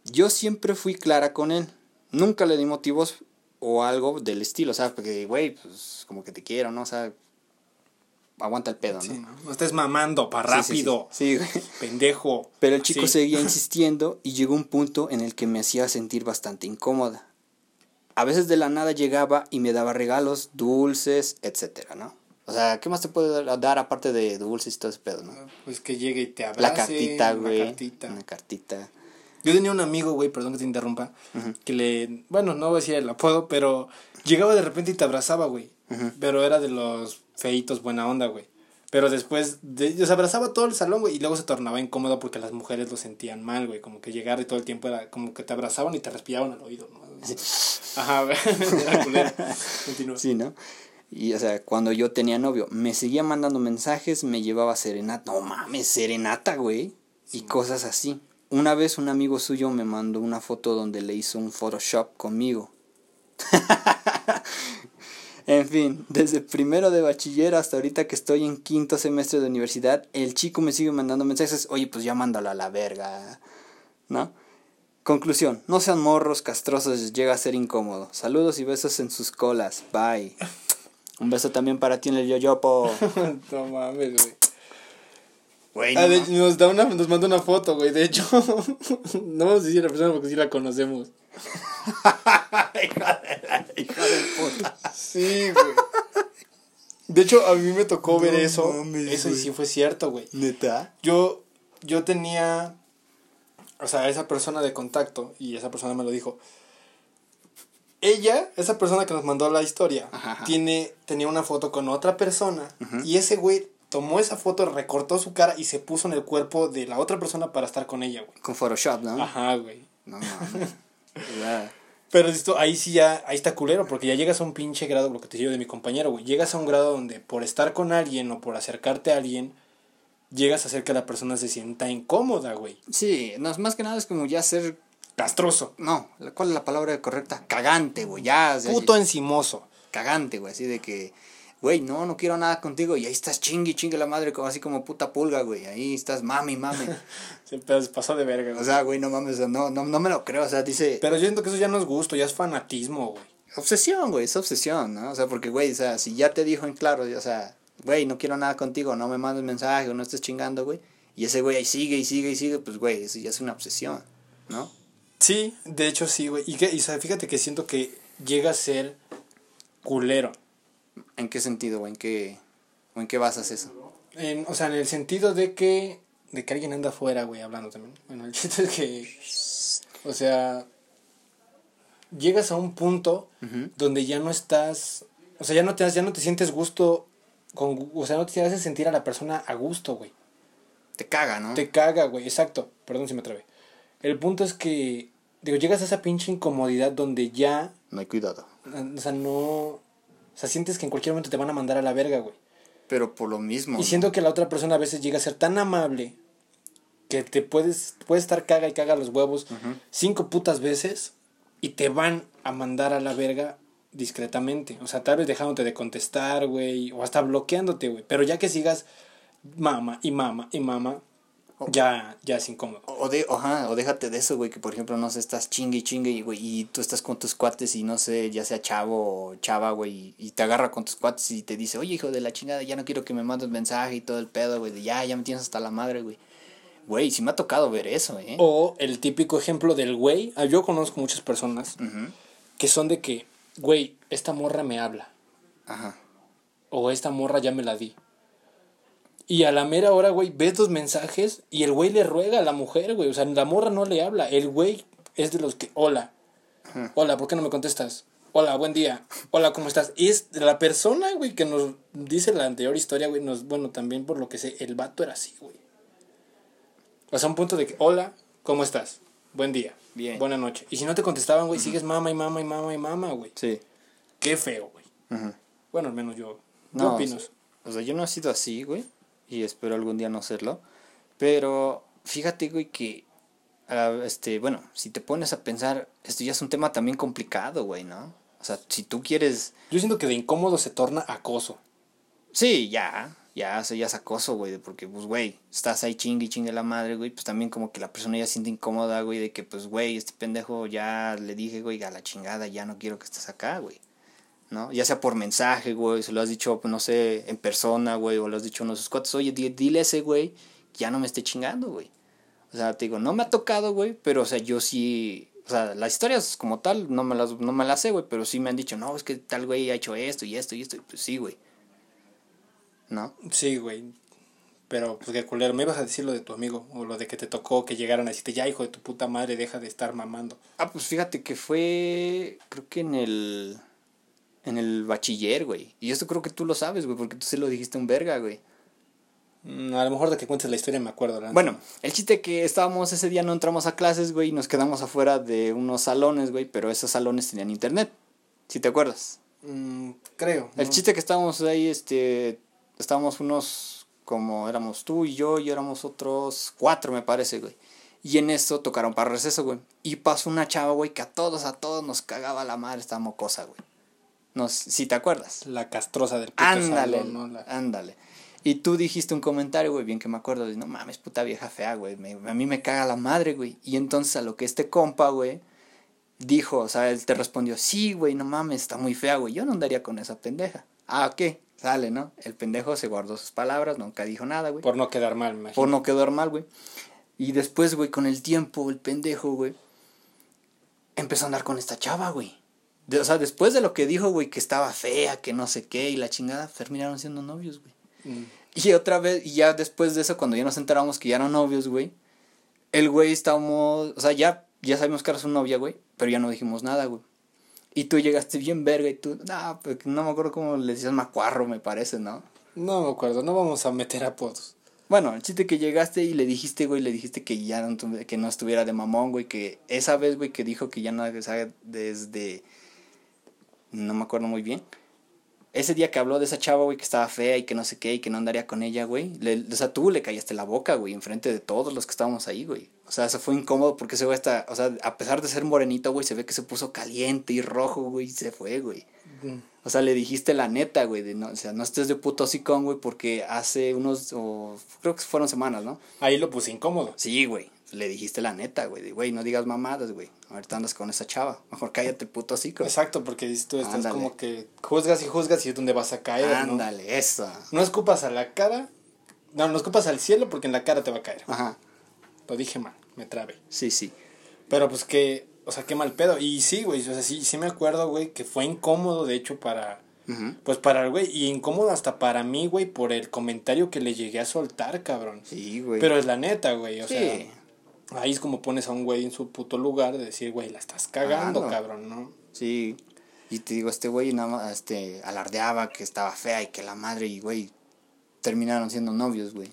Yo siempre fui clara con él. Nunca le di motivos o algo del estilo, o sea, porque, güey, pues como que te quiero, ¿no? O sea, aguanta el pedo, ¿no? Sí, ¿no? No estés mamando, pa' Sí, sí, sí. rápido. Sí, güey. Pendejo. Pero el chico Sí. seguía *laughs* insistiendo y llegó un punto en el que me hacía sentir bastante incómoda. A veces de la nada llegaba y me daba regalos, dulces, etcétera, ¿no? O sea, ¿qué más te puede dar- aparte de dulces y todo ese pedo, no? Pues que llegue y te abrace. La cartita, una güey. cartita. Una cartita. Yo tenía un amigo, güey, perdón que te interrumpa, que le, bueno, no voy a decir el apodo, pero llegaba de repente y te abrazaba, güey. Pero era de los feitos buena onda, güey. Pero después, de, se abrazaba todo el salón, güey, y luego se tornaba incómodo porque las mujeres lo sentían mal, güey. Como que llegar y todo el tiempo era como que te abrazaban y te respiraban al oído, ¿no? Ajá, güey. *laughs* Era. Continúa. Sí, ¿no? Y, o sea, cuando yo tenía novio, me seguía mandando mensajes, me llevaba serenata. No mames, serenata, güey. Y cosas así. Una vez un amigo suyo me mandó una foto donde le hizo un Photoshop conmigo. *laughs* en fin, desde primero de bachiller hasta ahorita que estoy en quinto semestre de universidad, el chico me sigue mandando mensajes. Oye, pues ya mándalo a la verga. ¿No? Conclusión, no sean morros castrosos, llega a ser incómodo. Saludos y besos en sus colas. Bye. Un beso también para ti en el yoyopo. *laughs* no mames, güey. Güey, Ah, no nos, da una, nos manda una foto, güey. De hecho, *laughs* no vamos a decir la persona porque sí la conocemos. *laughs* Hija de hija de puta. Sí, güey. De hecho, a mí me tocó ver No eso. mames, eso y sí fue cierto, güey. ¿Neta? Yo, yo tenía, o sea, esa persona de contacto y esa persona me lo dijo. Ella, esa persona que nos mandó la historia, Ajá, ajá. tiene, tenía una foto con otra persona y ese güey tomó esa foto, recortó su cara y se puso en el cuerpo de la otra persona para estar con ella, güey. Con Photoshop, ¿no? Ajá, güey. No mames. *laughs* Pero esto, ahí sí ya, ahí está culero, porque ya llegas a un pinche grado, lo que te digo de mi compañero, güey. Llegas a un grado donde por estar con alguien o por acercarte a alguien, llegas a hacer que la persona se sienta incómoda, güey. Sí, no, más que nada es como ya ser. Castroso. No, ¿cuál es la palabra correcta? Cagante, güey. Ya. o sea, Puto encimoso. Cagante, güey. Así de que. Güey, no, no quiero nada contigo. Y ahí estás chingue, chingue la madre, como así como puta pulga, güey. Ahí estás mami, mami. *laughs* Se pe- pasó de verga, O güey. sea, güey, no mames, o no, no, no me lo creo. O sea, dice. Pero yo siento que eso ya no es gusto, ya es fanatismo, güey. Obsesión, güey, es obsesión, ¿no? O sea, porque, güey, o sea, si ya te dijo en claro, o sea, güey, no quiero nada contigo, no me mandes mensaje o no estés chingando, güey. Y ese güey ahí sigue y sigue y sigue, pues, güey, eso ya es una obsesión, ¿no? Sí, de hecho sí, güey. Y, que, y o sea, fíjate que siento que llega a ser culero. ¿En qué sentido, güey? ¿En qué, o en qué basas eso? En- o sea, en el sentido de que, de que alguien anda afuera, güey, hablando también. Bueno, el *laughs* chiste es que, o sea, llegas a un punto Ujú. donde ya no estás, o sea, ya no te, ya no te sientes gusto, con, o sea, no te haces sentir a la persona a gusto, güey. Te caga, ¿no? Te caga, güey, exacto. Perdón si me trabé. El punto es que, digo, llegas a esa pinche incomodidad donde ya, No hay cuidado. o sea, no, o sea, sientes que en cualquier momento te van a mandar a la verga, güey. Pero por lo mismo. Y ¿no? siento que la otra persona a veces llega a ser tan amable que te puedes, puedes estar caga y caga los huevos cinco putas veces y te van a mandar a la verga discretamente. O sea, tal vez dejándote de contestar, güey, o hasta bloqueándote, güey. Pero ya que sigas mama y mama y mama, ya, ya es incómodo. O, de, ajá, o déjate de eso, güey, que por ejemplo, no sé, estás chingue y chingue, y, güey, y tú estás con tus cuates y no sé, ya sea chavo o chava, güey, y, y te agarra con tus cuates y te dice, oye, hijo de la chingada, ya no quiero que me mandes mensaje y todo el pedo, güey, de ya, ya me tienes hasta la madre, güey. Güey, sí me ha tocado ver eso, ¿eh? O el típico ejemplo del güey. ah, Yo conozco muchas personas que son de que, güey, esta morra me habla. Ajá. o esta morra ya me la di. Y a la mera hora, güey, ves los mensajes y el güey le ruega a la mujer, güey. O sea, la morra no le habla. El güey es de los que, hola, hola, ¿por qué no me contestas? hola, buen día, hola, ¿cómo estás? Y es la persona, güey, que nos dice la anterior historia, güey, nos, bueno, también por lo que sé, el vato era así, güey. O sea, un punto de que, hola, ¿cómo estás? Buen día. Bien. Buena noche. Y si no te contestaban, güey, sigues mama y mama y mama y mama, güey. Sí. Qué feo, güey. Bueno, al menos yo. ¿Qué No, opinas? O sea, yo no he sido así, güey. Y espero algún día no serlo. Pero fíjate, güey, que. ah, este, bueno, si te pones a pensar, esto ya es un tema también complicado, güey, ¿no? O sea, si tú quieres. Yo siento que de incómodo se torna acoso. Sí, ya. Ya, eso ya es acoso, güey. Porque, pues, güey, estás ahí chingue y chingue la madre, güey. Pues también como que la persona ya siente incómoda, güey. De que, pues, güey, este pendejo ya le dije, güey, a la chingada, ya no quiero que estés acá, güey. ¿No? Ya sea por mensaje, güey, se lo has dicho, pues, no sé, en persona, güey, o lo has dicho a uno de sus cuates, oye, di- dile a ese güey que ya no me esté chingando, güey. O sea, te digo, no me ha tocado, güey, pero, o sea, yo sí, o sea, las historias como tal, no me las, no me las sé, güey, pero sí me han dicho, no, es que tal güey ha hecho esto y esto y esto, y pues sí, güey. ¿No? Sí, güey. Pero, pues qué culero. Me ibas a decir lo de tu amigo. O lo de que te tocó que llegaran a decirte, ya, hijo de tu puta madre, deja de estar mamando. Ah, pues fíjate que fue, creo que en el, en el bachiller, güey. Y esto creo que tú lo sabes, güey, porque tú se lo dijiste a un verga, güey. Mm, a lo mejor de que cuentes la historia me acuerdo. la Bueno, el chiste que estábamos ese día no entramos a clases, güey, y nos quedamos afuera de unos salones, güey, pero esos salones tenían internet. Si te acuerdas. Mm, creo. El ¿no? chiste que estábamos ahí, este, estábamos unos, como éramos tú y yo, y éramos otros cuatro, me parece, güey. Y en eso tocaron para receso, güey. Y pasó una chava, güey, que a todos, a todos nos cagaba la madre esta mocosa, güey. No, si te acuerdas. La castrosa del puto Ándale, salón, ¿no? La- ándale. Y tú dijiste un comentario, güey, bien que me acuerdo, de, no mames, puta vieja fea, güey, me- a mí me caga la madre, güey. Y entonces a lo que este compa, güey, dijo, o sea, él te respondió, sí, güey, no mames, está muy fea, güey, yo no andaría con esa pendeja. Ah, ¿qué? Sale, ¿no? El pendejo se guardó sus palabras, nunca dijo nada, güey. Por no quedar mal, me imagino. Por no quedar mal, güey. Y después, güey, con el tiempo, el pendejo, güey, empezó a andar con esta chava, güey. De- o sea, después de lo que dijo, güey, que estaba fea, que no sé qué, y la chingada, terminaron siendo novios, güey. Mm. Y otra vez, y ya después de eso, cuando ya nos enteramos que ya eran novios, güey, el güey estábamos, o sea, ya, ya sabíamos que era su novia, güey, pero ya no dijimos nada, güey. Y tú llegaste bien verga y tú, no, pues, no me acuerdo cómo le decías macuarro, me parece, ¿no? No me acuerdo, no vamos a meter apodos. Bueno, el chiste que llegaste y le dijiste, güey, le dijiste que ya no, que no estuviera de mamón, güey, que esa vez, güey, que dijo que ya no, o sea, desde, no me acuerdo muy bien. Ese día que habló de esa chava, güey, que estaba fea y que no sé qué y que no andaría con ella, güey. O sea, tú le callaste la boca, güey, enfrente de todos los que estábamos ahí, güey. O sea, eso fue incómodo porque ese güey está, o sea, a pesar de ser morenito, güey, se ve que se puso caliente y rojo, güey, y se fue, güey. O sea, le dijiste la neta, güey, de no, o sea, no estés de puto hocicón, güey, porque hace unos, o creo que fueron semanas, ¿no? Ahí lo puse incómodo. Sí, güey, le dijiste la neta, güey, de, güey, no digas mamadas, güey, ahorita andas con esa chava, mejor cállate puto hocico. Exacto, porque tú estás Ándale. como que juzgas y juzgas y es donde vas a caer, ¿no? Ándale, eso. No escupas a la cara. No, no escupas al cielo porque en la cara te va a caer. Ajá, Lo dije mal, me trabé. sí, sí. Pero pues que, o sea, qué mal pedo. Y sí, güey, o sea, sí, sí me acuerdo, güey, que fue incómodo, de hecho, para, pues para el güey. Y incómodo hasta para mí, güey, por el comentario que le llegué a soltar, cabrón. Sí, güey. Pero es la neta, güey, o sí. sea, ahí es como pones a un güey en su puto lugar de decir, güey, la estás cagando, Ah, no. cabrón, ¿no? Sí. Y te digo, este güey nada más este, alardeaba que estaba fea y que la madre y güey terminaron siendo novios, güey.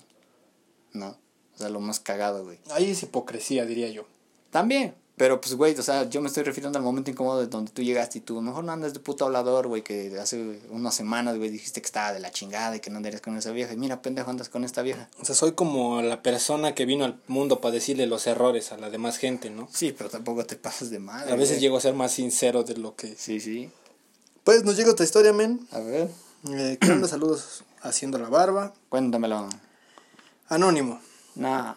¿No? O sea, lo más cagado, güey. Ahí es hipocresía, diría yo. También. Pero pues, güey, o sea, yo me estoy refiriendo al momento incómodo de donde tú llegaste y tú, mejor no andas de puto hablador, güey, que hace unas semanas, güey, dijiste que estaba de la chingada y que no andarías con esa vieja. Y mira, pendejo, andas con esta vieja. O sea, soy como la persona que vino al mundo para decirle los errores a la demás gente, ¿no? Sí, pero tampoco te pasas de madre. A veces llego a ser más sincero de lo que... Sí, sí. Pues nos llega otra historia, men. A ver, Eh, ¿Qué onda? Saludos haciendo la barba. cuéntamelo. Anónimo. Nah.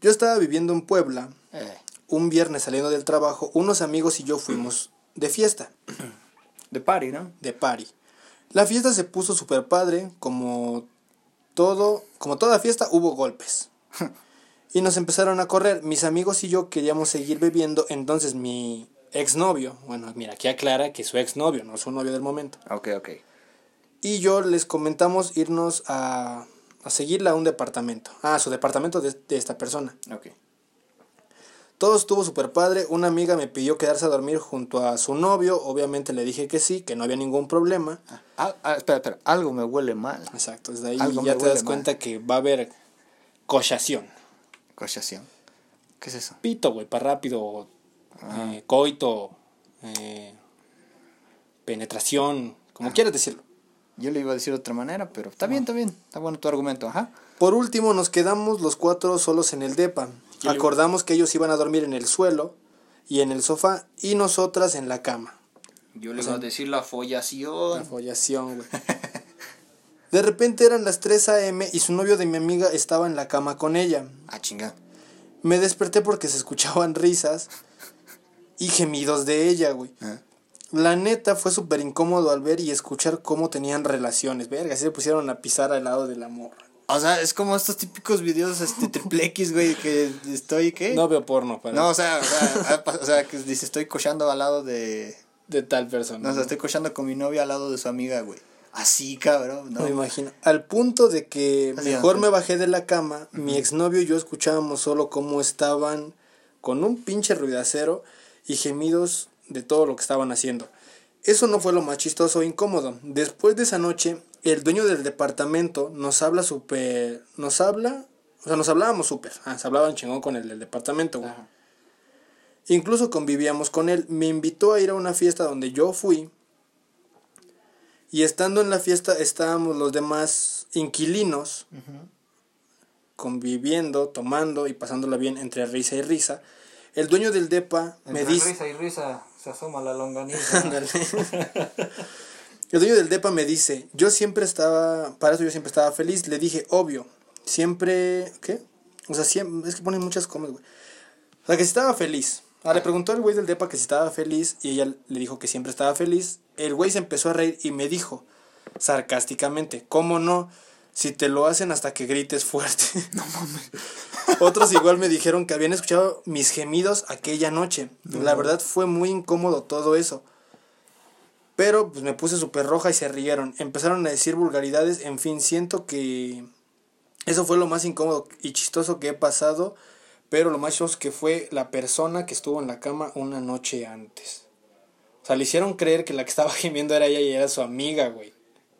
Yo estaba viviendo en Puebla. Eh, Un viernes saliendo del trabajo, unos amigos y yo fuimos de fiesta, *clears throat* de party, ¿no? de party. La fiesta se puso súper padre, como todo, como toda fiesta hubo golpes. *laughs* Y nos empezaron a correr. Mis amigos y yo queríamos seguir bebiendo, entonces mi exnovio, bueno, mira, aquí aclara que su exnovio, no su novio del momento. Ok, ok. Y yo les comentamos irnos a, a seguirla a un departamento. Ah, su departamento de, de esta persona. Ok. Todo estuvo súper padre. Una amiga me pidió quedarse a dormir junto a su novio. Obviamente le dije que sí, que no había ningún problema. Ah, ah, espera, espera, algo me huele mal. Exacto, desde ahí Algo ya te das cuenta que va a haber cochación. Cochación. ¿Qué es eso? Pito, güey, para rápido. eh, coito. eh, penetración. Como quieras decirlo. Yo le iba a decir de otra manera, pero está bien, está bien. Está bueno tu argumento, ajá. Por último, nos quedamos los cuatro solos en el depa. Le- Acordamos que ellos iban a dormir en el suelo y en el sofá y nosotras en la cama. Yo le iba a decir la follación. La follación, güey. De repente eran las 3 a.m. y su novio de mi amiga estaba en la cama con ella. Ah, chinga. Me desperté porque se escuchaban risas y gemidos de ella, güey. Ah. La neta fue súper incómodo al ver y escuchar cómo tenían relaciones. Verga, se pusieron a pisar al lado del amor. O sea, es como estos típicos videos este triple X, güey, que estoy, ¿qué? No veo porno, para No, o sea, o sea, o sea, que dice, estoy cochando al lado de... de tal persona. No, o sea, estoy cochando con mi novia al lado de su amiga, güey. Así, cabrón, No me imagino. Al punto de que Así, mejor me bajé de la cama, mi exnovio y yo escuchábamos solo cómo estaban con un pinche ruidacero y gemidos de todo lo que estaban haciendo. Eso no fue lo más chistoso e incómodo. Después de esa noche, el dueño del departamento nos habla súper... Nos habla... O sea, nos hablábamos súper. Ah, se hablaban chingón con el del departamento, güey. Ajá. Incluso convivíamos con él. Me invitó a ir a una fiesta donde yo fui. Y estando en la fiesta estábamos los demás inquilinos conviviendo, tomando y pasándola bien entre risa y risa. El dueño del depa me dice... risa y risa se asoma la longaniza. *laughs* El dueño del depa me dice, yo siempre estaba, para eso yo siempre estaba feliz. Le dije, obvio, siempre, ¿qué? O sea, siempre, es que ponen muchas comas, güey. O sea, que si estaba feliz. Ah, le preguntó el güey del depa que si estaba feliz y ella le dijo que siempre estaba feliz. El güey se empezó a reír y me dijo, sarcásticamente, ¿cómo no? Si te lo hacen hasta que grites fuerte. *laughs* No mames. Otros igual me dijeron que habían escuchado mis gemidos aquella noche. La verdad fue muy incómodo todo eso. Pero pues me puse súper roja y se rieron. Empezaron a decir vulgaridades. En fin, siento que eso fue lo más incómodo y chistoso que he pasado. Pero lo más chistoso que fue la persona que estuvo en la cama una noche antes. O sea, le hicieron creer que la que estaba *laughs* gemiendo era ella y era su amiga, güey.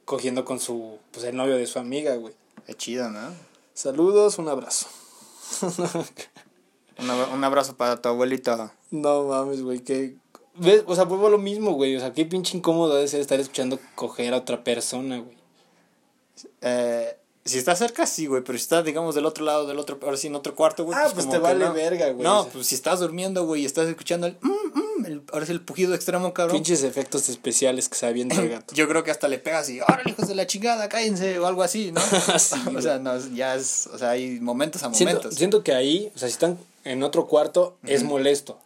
Cogiendo con su, pues el novio de su amiga, güey. Qué chido, ¿no? Saludos, un abrazo. *laughs* Un, abra- un abrazo para tu abuelita. No mames, güey, que... ¿Ves? O sea, vuelvo a lo mismo, güey. O sea, qué pinche incómodo debe ser estar escuchando coger a otra persona, güey. Eh, si estás cerca, sí, güey, pero si estás, digamos, del otro lado, del otro, ahora sí, en otro cuarto, güey. Ah, pues como te vale no. verga, güey, No, o sea. pues si estás durmiendo, güey, y estás escuchando el, mm, mm, el- ahora sí el pujido extremo, cabrón. Pinches efectos especiales que se avienta el *laughs* gato. Yo creo que hasta le pegas y, órale, hijos de la chingada, cállense, o algo así, ¿no? *laughs* Sí, o sea, no, ya es, o sea, hay momentos a momentos. siento que ahí, o sea, si están en otro cuarto, es molesto.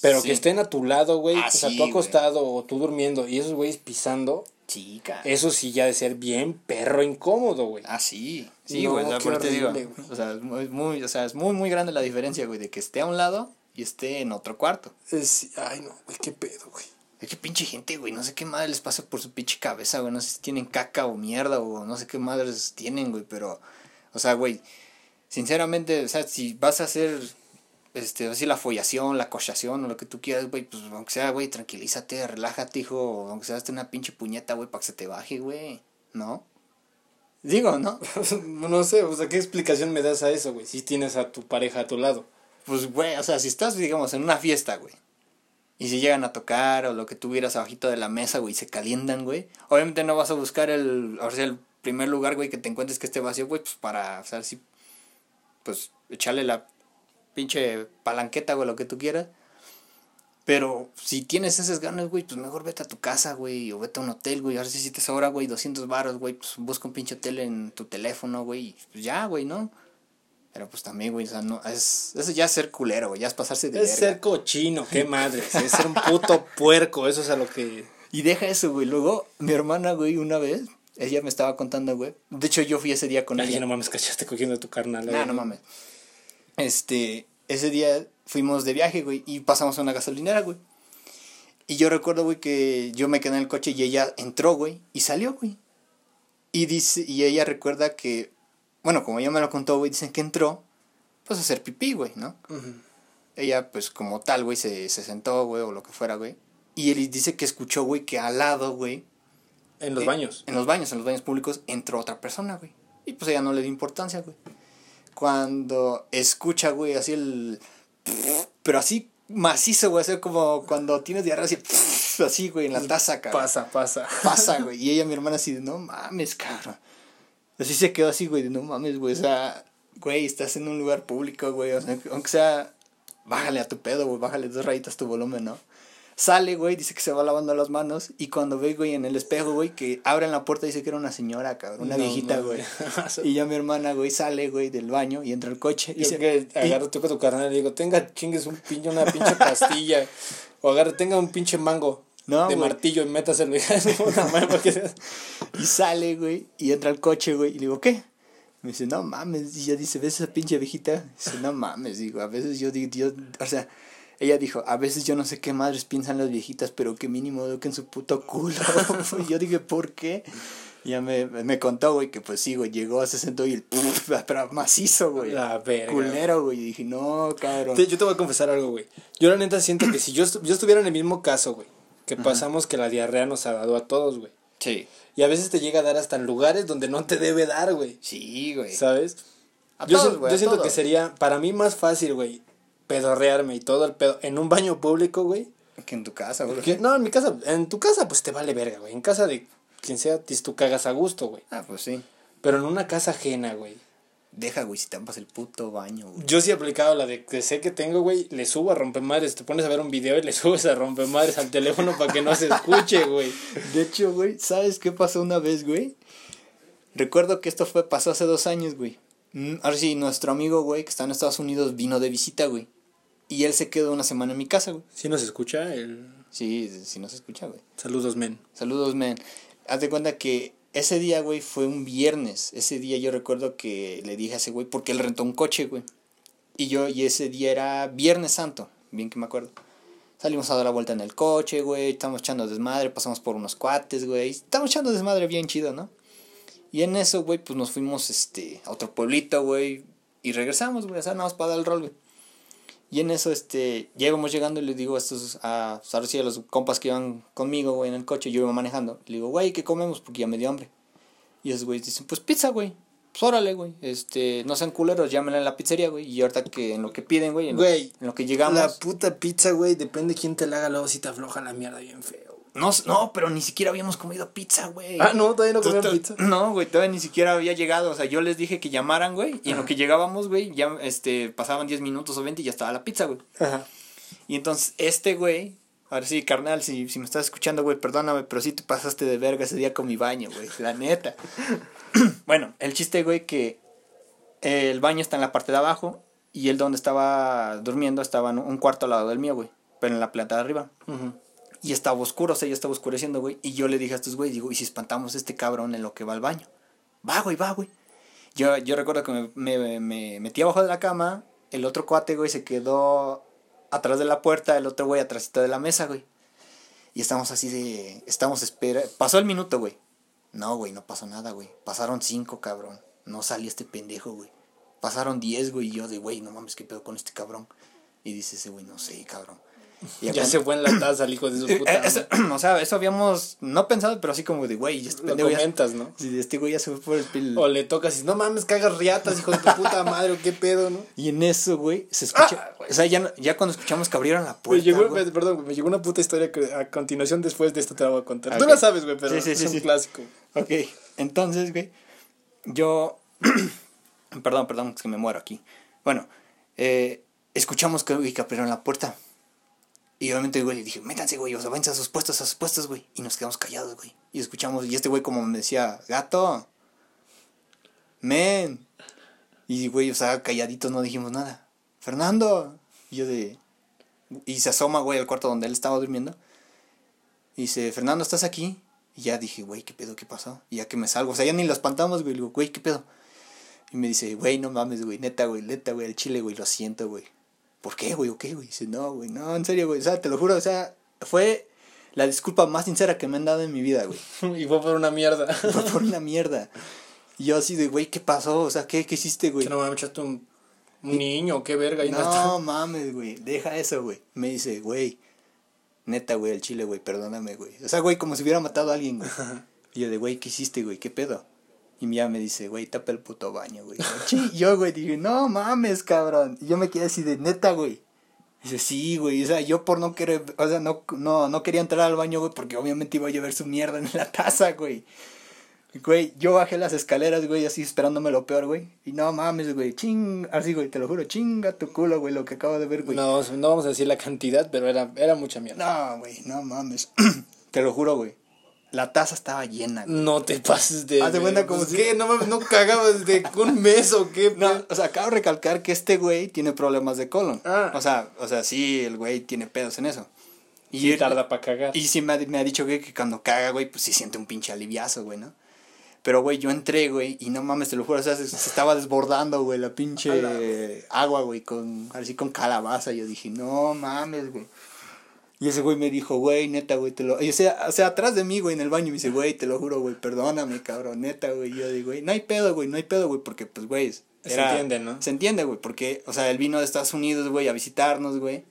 Pero Sí. que estén a tu lado, güey. O sea, tú acostado o tú durmiendo y esos güeyes pisando. Chica. Eso sí ya de ser bien perro incómodo, güey. Ah, sí. Sí, No, güey, o sea, qué por te digo. O sea, es muy, muy, o sea, es muy, muy grande la diferencia, güey, de que esté a un lado y esté en otro cuarto. Es- ay, no, güey, qué pedo, güey. Es que pinche gente, güey, no sé qué madre les pasa por su pinche cabeza, güey, no sé si tienen caca o mierda o no sé qué madres tienen, güey, pero, o sea, güey, sinceramente, o sea, si vas a hacer, este, así la follación, la cochación o lo que tú quieras, güey, pues aunque sea, güey, tranquilízate, relájate, hijo, aunque sea, hazte una pinche puñeta, güey, para que se te baje, güey, ¿no? Digo, ¿no? *laughs* no sé, o sea, ¿qué explicación me das a eso, güey? Si tienes a tu pareja a tu lado. Pues, güey, o sea, si estás, digamos, en una fiesta, güey, y si llegan a tocar o lo que tuvieras abajito de la mesa, güey, se calientan, güey, obviamente no vas a buscar el, o sea, el primer lugar, güey, que te encuentres que esté vacío, güey, pues para, o sea, si, pues, echarle la pinche palanqueta, güey, lo que tú quieras. Pero si tienes esas ganas, güey, pues mejor vete a tu casa, güey, o vete a un hotel, güey. Ahora sí, si te sobra, güey, 200 baros, güey, pues busca un pinche hotel en tu teléfono, güey, pues ya, güey, ¿no? Pero pues también, güey, o sea, no, es, eso ya es ser culero, güey, ya es pasarse de Es verga. ser cochino, qué madre. es ser un puto puerco, eso es a lo que. Y deja eso, güey. Luego, mi hermana, güey, una vez, ella me estaba contando, güey. De hecho, yo fui ese día con Ay, ella. no mames, cachaste cogiendo a tu carnal. Nah, güey. no mames. Este, ese día fuimos de viaje, güey, y pasamos a una gasolinera, güey. Y yo recuerdo, güey, que yo me quedé en el coche y ella entró, güey, y salió, güey. Y dice, y ella recuerda que, bueno, como ella me lo contó, güey, dicen que entró, pues a hacer pipí, güey, ¿no? Ella, pues como tal, güey, se, se sentó, güey, o lo que fuera, güey. Y él dice que escuchó, güey, que al lado, güey. En los eh, baños. En los baños, en los baños públicos, entró otra persona, güey. Y pues ella no le dio importancia, güey. Cuando escucha, güey, así el... Pero así macizo, güey, así como cuando tienes diarrea, así... Así, güey, en la taza, cabrón. Pasa, pasa. Pasa, *laughs* güey. Y ella, mi hermana, así de, no mames, cabrón. Así se quedó así, güey, de, no mames, güey. O sea, güey, estás en un lugar público, güey. O sea, aunque sea, bájale a tu pedo, güey, bájale dos rayitas tu volumen, ¿no? Sale, güey, dice que se va lavando las manos. Y cuando ve, güey, en el espejo, güey, que abren la puerta, dice que era una señora, cabrón, una No, viejita, güey. y ya mi hermana, güey, sale, güey, del baño y entra al coche. Y se, que agarro, toco tu carnal y digo, tenga chingues un pinche, una pinche pastilla. o agarre, tenga un pinche mango No, de martillo y métaselo. *laughs* una *laughs* mano porque- Y sale, güey, y entra al coche, güey, y le digo, ¿qué? Me dice, no mames, y ella dice, ¿ves esa pinche viejita? Dice, no mames, digo, a veces yo digo, o sea, ella dijo, a veces yo no sé qué madres piensan las viejitas, pero que mínimo eduquen su puto culo. *laughs* y yo dije, ¿por qué? Y ya me, me contó, güey, que pues sí, güey, llegó, se sentó y el, pero macizo, güey. La verga. Culero, güey, y dije, no, cabrón. Te- Yo te voy a confesar algo, güey. Yo la neta siento que si yo, yo estuviera en el mismo caso, güey, que pasamos que la diarrea nos ha dado a todos, güey. Sí. Y a veces te llega a dar hasta en lugares donde no te debe dar, güey. Sí, güey. ¿Sabes? A yo todos, a siento que sería para mí más fácil, güey, pedorrearme y todo el pedo en un baño público, güey. Que en tu casa, güey. Que- No, en mi casa, en tu casa pues te vale verga, güey. En casa de quien sea, tú cagas a gusto, güey. Ah, pues sí. Pero en una casa ajena, güey. Deja, güey, si tapas el puto baño, güey. Yo sí he aplicado la de que sé que tengo, güey, le subo a rompemadres, te pones a ver un video y le *laughs* subes a rompemadres al teléfono para que no se escuche, güey. De hecho, güey, ¿sabes qué pasó una vez, güey? Recuerdo que esto fue, pasó hace dos años, güey. Mm, Ahora sí, nuestro amigo, güey, que está en Estados Unidos, vino de visita, güey. Y él se quedó una semana en mi casa, güey. Sí nos escucha el... Sí, sí nos escucha, güey. Saludos, men. Saludos, men. Haz de cuenta que ese día, güey, fue un viernes. Ese día yo recuerdo que le dije a ese güey, porque él rentó un coche, güey. Y yo, y ese día era Viernes Santo, bien que me acuerdo. Salimos a dar la vuelta en el coche, güey. Estamos echando desmadre, pasamos por unos cuates, güey. Estamos echando desmadre bien chido, ¿no? Y en eso, güey, pues nos fuimos este, a otro pueblito, güey. Y regresamos, güey, o sea, nada más para dar el rol, güey. Y en eso, este, ya íbamos llegando y le digo a estos, a, a los compas que iban conmigo, güey, en el coche, yo iba manejando. Le digo, güey, ¿qué comemos? Porque ya me dio hambre. Y esos güeyes dicen, pues pizza, güey. Pues órale, güey. Este, no sean culeros, llámenle a la pizzería, güey. Y ahorita que en lo que piden, güey, en, lo- Güey, en lo que llegamos. La puta pizza, güey, depende quién te la haga, luego si te afloja la mierda bien feo. No, no, pero ni siquiera habíamos comido pizza, güey. Ah, no, todavía no tú- pizza. No, güey, todavía ni siquiera había llegado. O sea, yo les dije que llamaran, güey. Y en lo que llegábamos, güey, ya este, pasaban 10 minutos o 20 y ya estaba la pizza, güey. Ajá. Y entonces, este güey, ahora sí, carnal, si, si me estás escuchando, güey, perdóname, pero sí te pasaste de verga ese día con mi baño, güey, la neta. *laughs* bueno, el chiste, güey, que el baño está en la parte de abajo y él donde estaba durmiendo estaba en un cuarto al lado del mío, güey, pero en la planta de arriba. Ujú. Y estaba oscuro, o sea, ya estaba oscureciendo, güey. Y yo le dije a estos güey, digo, ¿y si espantamos este cabrón en lo que va al baño? Va, güey, va, güey. Yo, yo recuerdo que me, me, me metí abajo de la cama, el otro cuate, güey, se quedó atrás de la puerta, el otro güey atrásito de la mesa, güey. Y estamos así de, estamos espera, pasó el minuto, güey. No, güey, no pasó nada, güey. Pasaron cinco, cabrón. No salió este pendejo, güey. Pasaron diez, güey, y yo de, güey, no mames, ¿qué pedo con este cabrón? Y dice ese güey, no sé, cabrón. Y Ya se fue en la taza el hijo de su eh, puta. eso- *clears throat* o sea, eso habíamos no pensado, pero así como de, güey, este Lo pendejo ya, comentas, ¿no? sí, este güey ya se fue por el pil. O le tocas y dices, no mames, cagas riatas, hijo de tu puta madre, o qué pedo, ¿no? Y en eso, güey, se escucha, o sea, ya, ya cuando escuchamos que abrieron la Me puerta, llegó, güey. me- perdón, me llegó una puta historia que a continuación después de esto te la voy a contar. Ah, Tú la sabes, güey, pero Sí, sí, es sí, un clásico. Ok, entonces, güey, yo, *clears throat* perdón, perdón, es que me muero aquí. Bueno, eh, escuchamos que, que abrieron la puerta. Y obviamente, güey, dije, métanse, güey, o sea, váyanse a sus puestos, a sus puestos, güey. Y nos quedamos callados, güey. Y escuchamos, y este güey como me decía, gato, men. Y, güey, o sea, calladitos no dijimos nada. Fernando. Y yo de... Y se asoma, güey, al cuarto donde él estaba durmiendo. Y dice, Fernando, ¿estás aquí? Y ya dije, güey, ¿qué pedo? ¿Qué pasó? Y ya que me salgo, o sea, ya ni lo espantamos, güey. Le digo, güey, ¿qué pedo? Y me dice, güey, no mames, güey, neta, güey, neta, güey, el chile, güey, lo siento, güey. ¿Por qué, güey? ¿O qué, güey? Dice, no, güey, no, en serio, güey. O sea, te lo juro, o sea, fue la disculpa más sincera que me han dado en mi vida, güey. *laughs* y fue por una mierda. *laughs* Fue por una mierda. Y yo así de, güey, ¿qué pasó? O sea, ¿qué, qué hiciste, güey? Que no me echaste un Un niño, qué verga. y no está- No mames, güey. Deja eso, güey. Me dice, güey. Neta, güey, el chile, güey, perdóname, güey. O sea, güey, como si hubiera matado a alguien, güey. Y yo de, güey, ¿qué hiciste, güey? ¿Qué pedo? Y ya me dice, güey, tapa el puto baño, güey. Sí, y yo, güey, dije, no mames, cabrón. Y yo me quedé así de, neta, güey. Dice, sí, güey. O sea, yo por no querer, o sea, no, no, no quería entrar al baño, güey, porque obviamente iba a llover su mierda en la taza, güey. Güey, yo bajé las escaleras, güey, así esperándome lo peor, güey. Y no mames, güey, ching, así, güey, te lo juro, chinga tu culo, güey, lo que acabo de ver, güey. No, no vamos a decir la cantidad, pero era, era mucha mierda. No, güey, no mames. *clears throat* te lo juro, güey. La taza estaba llena, güey. No te pases de. Haz de cuenta como pues, si- ¿Qué? No no cagabas de un mes o qué. No, o sea, acabo de recalcar que este güey tiene problemas de colon. Ah. O sea, o sea, sí, el güey tiene pedos en eso. Y tarda para cagar. Y sí me ha, me ha dicho güey, que cuando caga, güey, pues sí siente un pinche aliviazo, güey, ¿no? Pero, güey, yo entré, güey, y no mames, te lo juro, o sea, se, se estaba desbordando, güey, la pinche *laughs* agua, güey, con, así con calabaza. Yo dije, no mames, güey. Y ese güey me dijo, güey, neta, güey, te lo... Y o sea, o sea, atrás de mí, güey, en el baño, me dice, güey, te lo juro, güey, perdóname, cabrón, neta, güey. Y yo digo, güey, no hay pedo, güey, no hay pedo, güey, porque, pues, güey... Se entiende, ¿no? Se entiende, güey, porque, o sea, él vino de Estados Unidos, güey, a visitarnos, güey.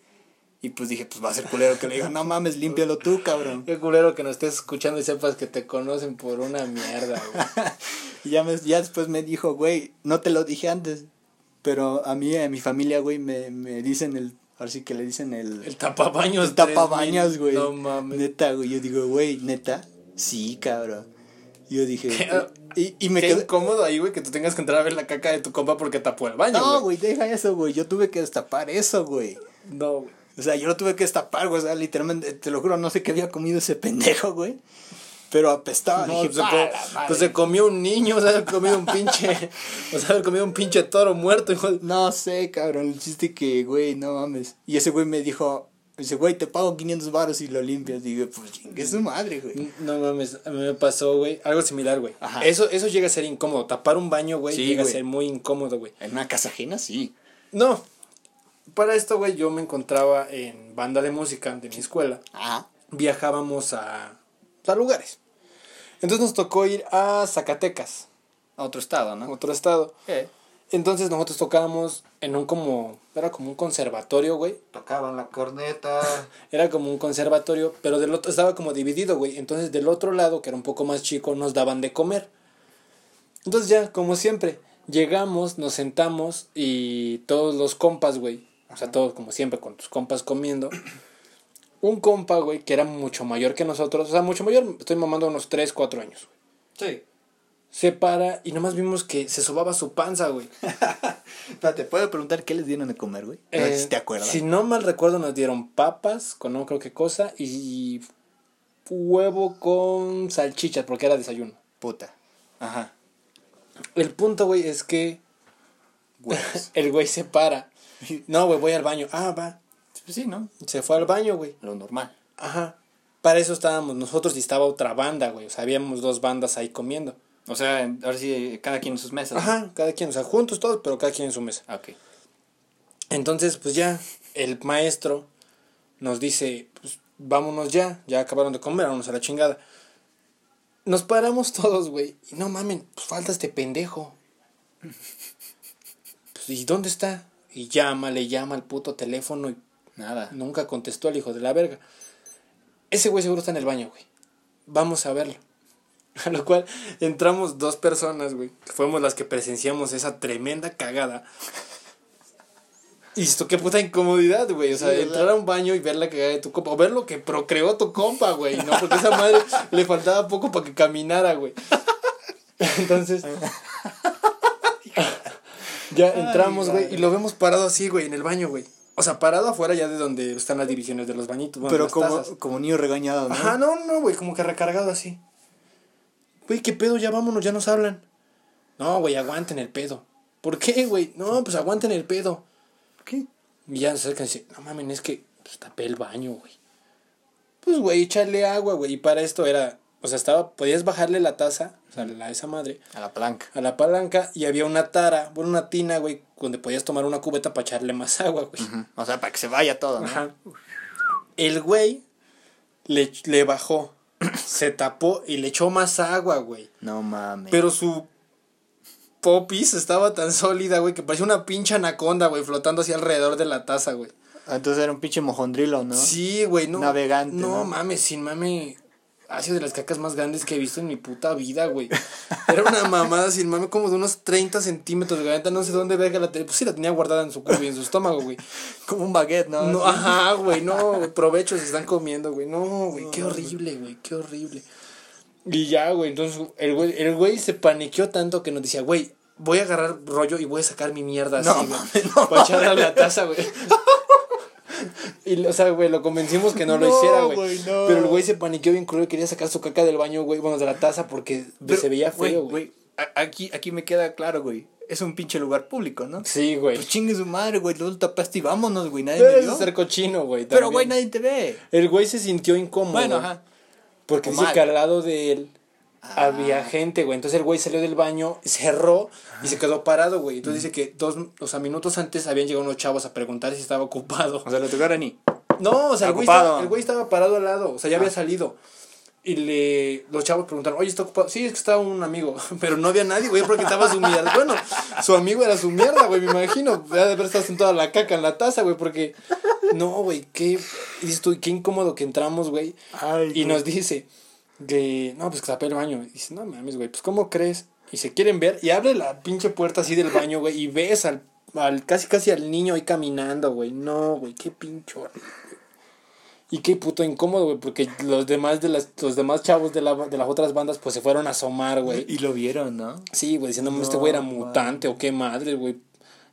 Y pues dije, pues va a ser culero que le diga, no mames, límpialo tú, cabrón. Qué culero que nos estés escuchando y sepas que te conocen por una mierda, güey. *laughs* Y ya, me, ya después me dijo, güey, no te lo dije antes. Pero a mí, a mi familia, güey, me, me dicen el. Ahora sí que le dicen el. El tapabaños. el tapabaños, 3000. güey. No mames. Neta, güey. Yo digo, güey, neta. Sí, cabrón. Yo dije. ¿Qué? Y, y me Qué quedé. incómodo ahí, güey, que tú tengas que entrar a ver la caca de tu compa porque tapó el baño, No, güey, deja eso, güey. Yo tuve que destapar eso, güey. No, güey. O sea, yo lo tuve que destapar, güey. O sea, literalmente, te lo juro, no sé qué había comido ese pendejo, güey. Pero apestaba. No, dije, pues, se pues se comió un niño, o sea, haber comido un pinche. *laughs* O sea, haber comido un pinche toro muerto, hijo. No sé, cabrón. El chiste que, güey, no mames. Y ese güey me dijo, dice, güey, te pago 500 baros y lo limpias. Digo, pues chingue su madre, güey. No mames, a mí me pasó, güey, algo similar, güey. Ajá. Eso, eso llega a ser incómodo. Tapar un baño, güey, Sí, llega güey. a ser muy incómodo, güey. En una casa ajena, sí. No. Para esto, güey, yo me encontraba en banda de música de mi escuela. Ajá. Viajábamos a, a lugares. Entonces nos tocó ir a Zacatecas, A otro estado, ¿no? otro estado. Eh. Entonces nosotros tocábamos en un como, era como un conservatorio, güey. Tocaban la corneta. *laughs* Era como un conservatorio, pero del otro estaba como dividido, güey. Entonces del otro lado, que era un poco más chico, nos daban de comer. Entonces ya, como siempre, llegamos, nos sentamos y todos los compas, güey. O sea, todos como siempre con tus compas comiendo. Un compa, güey, que era mucho mayor que nosotros. O sea, mucho mayor, estoy mamando unos 3, 4 años. güey. Sí. Se para y nomás vimos que se sobaba su panza, güey. *laughs* Espérate, ¿puedo preguntar qué les dieron de comer, güey? Sé Eh, si te acuerdas. Si no mal recuerdo, nos dieron papas con no creo qué cosa y huevo con salchichas porque era desayuno. Puta. Ajá. El punto, güey, es que *laughs* el güey se para. *laughs* No, güey, voy al baño. Ah, va. Pues sí, ¿no? Se fue al baño, güey. Lo normal. Ajá. Para eso estábamos nosotros y estaba otra banda, güey. O sea, habíamos dos bandas ahí comiendo. O sea, ahora sí, cada quien en sus mesas. ¿no? Ajá, cada quien, o sea, juntos todos, pero cada quien en su mesa. Ah, Ok. Entonces, pues ya, el maestro nos dice, pues vámonos ya, ya acabaron de comer, vámonos a la chingada. Nos paramos todos, güey, y no mamen, pues falta este pendejo. *laughs* Pues, ¿y dónde está? Y llama, le llama al puto teléfono y Nada. nunca contestó el hijo de la verga. Ese güey seguro está en el baño, güey. Vamos a verlo. *laughs* A lo cual entramos dos personas, güey. que Fuimos las que presenciamos esa tremenda cagada. Y esto, qué puta incomodidad, güey. O sea, entrar a un baño y ver la cagada de tu compa. O ver lo que procreó tu compa, güey. No, porque esa madre le faltaba poco para que caminara, güey. *laughs* Entonces. *laughs* ya entramos, güey. Y lo vemos parado así, güey, en el baño, güey. O sea, parado afuera ya de donde están las divisiones de los bañitos. bueno, Pero como, tazas. como niño regañado, ¿no? Ajá, no, no, güey, como que recargado así. Güey, ¿qué pedo? Ya vámonos, ya nos hablan. No, güey, aguanten el pedo. ¿Por qué, güey? No, pues aguanten el pedo. ¿Qué? Y ya se acercan y dicen, no mames, es que pues, tapé el baño, güey. Pues, güey, echarle agua, güey. Y para esto era, o sea, estaba, podías bajarle la taza, o sea, la, esa madre, A la palanca. a la palanca y había una tara, bueno, una tina, güey, donde podías tomar una cubeta para echarle más agua, güey. O sea, para que se vaya todo, ¿no? Ajá. El güey le, le bajó, *coughs* se tapó y le echó más agua, güey. No mames. Pero su popis estaba tan sólida, güey, que parecía una pinche anaconda, güey, flotando así alrededor de la taza, güey. Ah, Entonces era un pinche mojondrilo, ¿no? Sí, güey, no. Navegante, No, ¿no? mames, sin mame. Ha sido de las cacas más grandes que he visto en mi puta vida, güey. Era una mamada sin mame como de unos 30 centímetros, güey. No sé dónde verga la tenía. Pues sí, la tenía guardada en su culo y en su estómago, güey. Como un baguette, ¿no? No, ajá, güey, no, provecho se están comiendo, güey. No, güey, qué horrible, güey, qué horrible. Y ya, güey, entonces el güey, el güey se paniqueó tanto que nos decía, güey, voy a agarrar rollo y voy a sacar mi mierda así, No, güey. mames, no para echarle a la taza, güey. *laughs* *laughs* Y, o sea, güey, lo convencimos que no, lo hiciera, güey. no. Pero el güey se paniqueó bien cruel, quería sacar su caca del baño, güey, bueno, de la taza porque Pero, se veía feo, güey. Aquí, aquí me queda claro, güey. Es un pinche lugar público, ¿no? Sí, güey. Pues chingue su madre, güey. Lo tapaste y vámonos, güey. Nadie Pero me vio. ser cochino, güey. Pero, güey, nadie te ve. El güey se sintió incómodo. Bueno, ajá. Porque dice que al lado de él Ah. había gente, güey. Entonces el güey salió del baño, cerró y se quedó parado, güey. Entonces dice que dos, o sea, minutos antes habían llegado unos chavos a preguntar si estaba ocupado. O sea, lo tocaron y. No, o sea, el güey, estaba, el güey estaba parado al lado, o sea, ya había salido. Y le, los chavos preguntaron, oye, ¿está ocupado? Sí, es que estaba un amigo, *laughs* pero no había nadie, güey, porque estaba su mierda. Bueno, su amigo era su mierda, güey, me imagino. Debe de haber estado sentada la caca en la taza, güey, porque... No, güey, qué... Y dices tú, qué incómodo que entramos, güey. Y nos dice que, no, pues que tapé el baño. Y dice, no mames, güey, pues ¿cómo crees? Y se quieren ver y abre la pinche puerta así del baño, güey, y ves al, al casi casi al niño ahí caminando, güey. No, güey, qué güey. Y qué puto incómodo, güey, porque los demás de las los demás chavos de, la, de las otras bandas pues se fueron a asomar, güey. Y lo vieron, ¿no? Sí, güey, diciendo, este güey era No, mutante o qué madre, güey.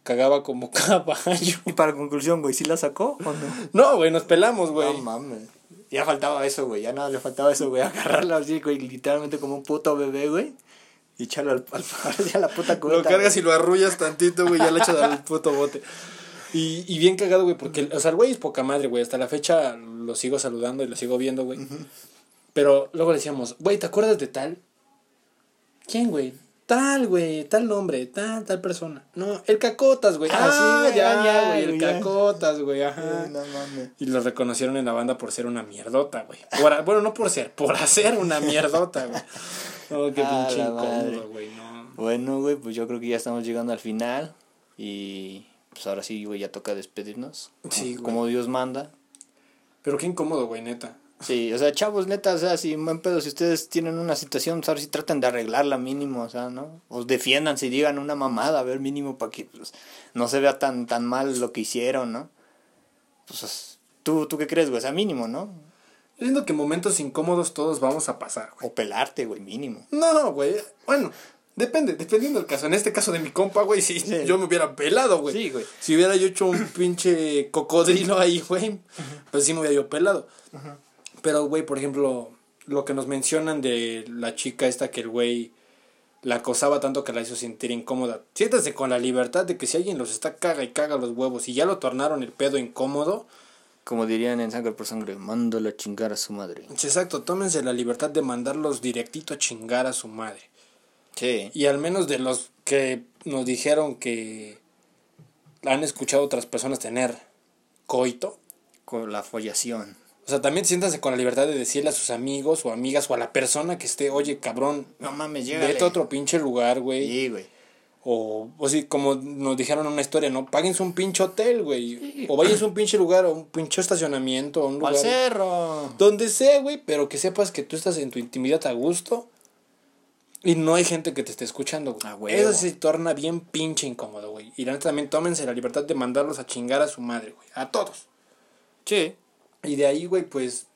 Cagaba como *laughs* caballo. Y para conclusión, güey, ¿sí la sacó o no? No, güey, nos pelamos, güey. No mames. Ya faltaba eso, güey. Ya nada le faltaba eso, güey. *laughs* Agarrarlo así, güey, literalmente como un puto bebé, güey. Y echarlo al, al, *laughs* a la puta cubeta. Lo cargas y lo arrullas tantito, güey, ya le echas al puto bote. Y, y bien cagado, güey, porque, o sea, el güey es poca madre, güey. Hasta la fecha lo sigo saludando y lo sigo viendo, güey. Pero luego le decíamos, güey, ¿te acuerdas de tal? ¿Quién, güey? Tal, güey, tal nombre, tal, tal persona. No, el Cacotas, güey. Ah, Ah, sí, ya, ya, güey, el ya. Cacotas, güey, ajá. No mames. Y lo reconocieron en la banda por ser una mierdota, güey. Bueno, no por ser, por hacer una mierdota, güey. No, *laughs* qué A pinche incómodo, güey, no. Bueno, güey, pues yo creo que ya estamos llegando al final. Y pues ahora sí, güey, ya toca despedirnos. Sí, güey. Como Dios manda. Pero qué incómodo, güey, neta. Sí, o sea, chavos, neta, o sea, si buen pedo, si ustedes tienen una situación, pues ahora sí traten de arreglarla mínimo, o sea, ¿no? O defiéndanse y digan una mamada, a ver, mínimo, para que pues, no se vea tan, tan mal lo que hicieron, ¿no? Pues, ¿tú, ¿tú qué crees, güey? O sea, mínimo, ¿no? Yo siento que momentos incómodos todos vamos a pasar, güey. O pelarte, güey, mínimo. No, güey. Bueno, depende, dependiendo del caso. En este caso de mi compa, güey, si Sí. yo me hubiera pelado, güey. Sí, güey. Si hubiera yo hecho un pinche cocodrilo ahí, güey, pues sí me hubiera yo pelado. Pero, güey, por ejemplo, lo que nos mencionan de la chica esta que el güey la acosaba tanto que la hizo sentir incómoda. Siéntase con la libertad de que si alguien los está caga y caga los huevos y ya lo tornaron el pedo incómodo, Como dirían en Sangre por Sangre, mándalo a chingar a su madre. exacto, tómense la libertad de mandarlos directito a chingar a su madre. Sí. Y al menos de los que nos dijeron que han escuchado otras personas tener coito. Con la follación. O sea, también siéntanse con la libertad de decirle a sus amigos o amigas o a la persona que esté, oye, cabrón, No mames, vete a otro pinche lugar, güey. Sí, güey. O, o sí, como nos dijeron en una historia, ¿no? Páguense un pinche hotel, güey. O váyanse a un pinche lugar, o un pinche estacionamiento, a un Al lugar. cerro. Donde sea, güey, pero que sepas que tú estás en tu intimidad a gusto y no hay gente que te esté escuchando, güey. A huevo. Eso se torna bien pinche incómodo, güey. Y la neta también tómense la libertad de mandarlos a chingar a su madre, güey. A todos. Sí. Y de ahí, güey, pues.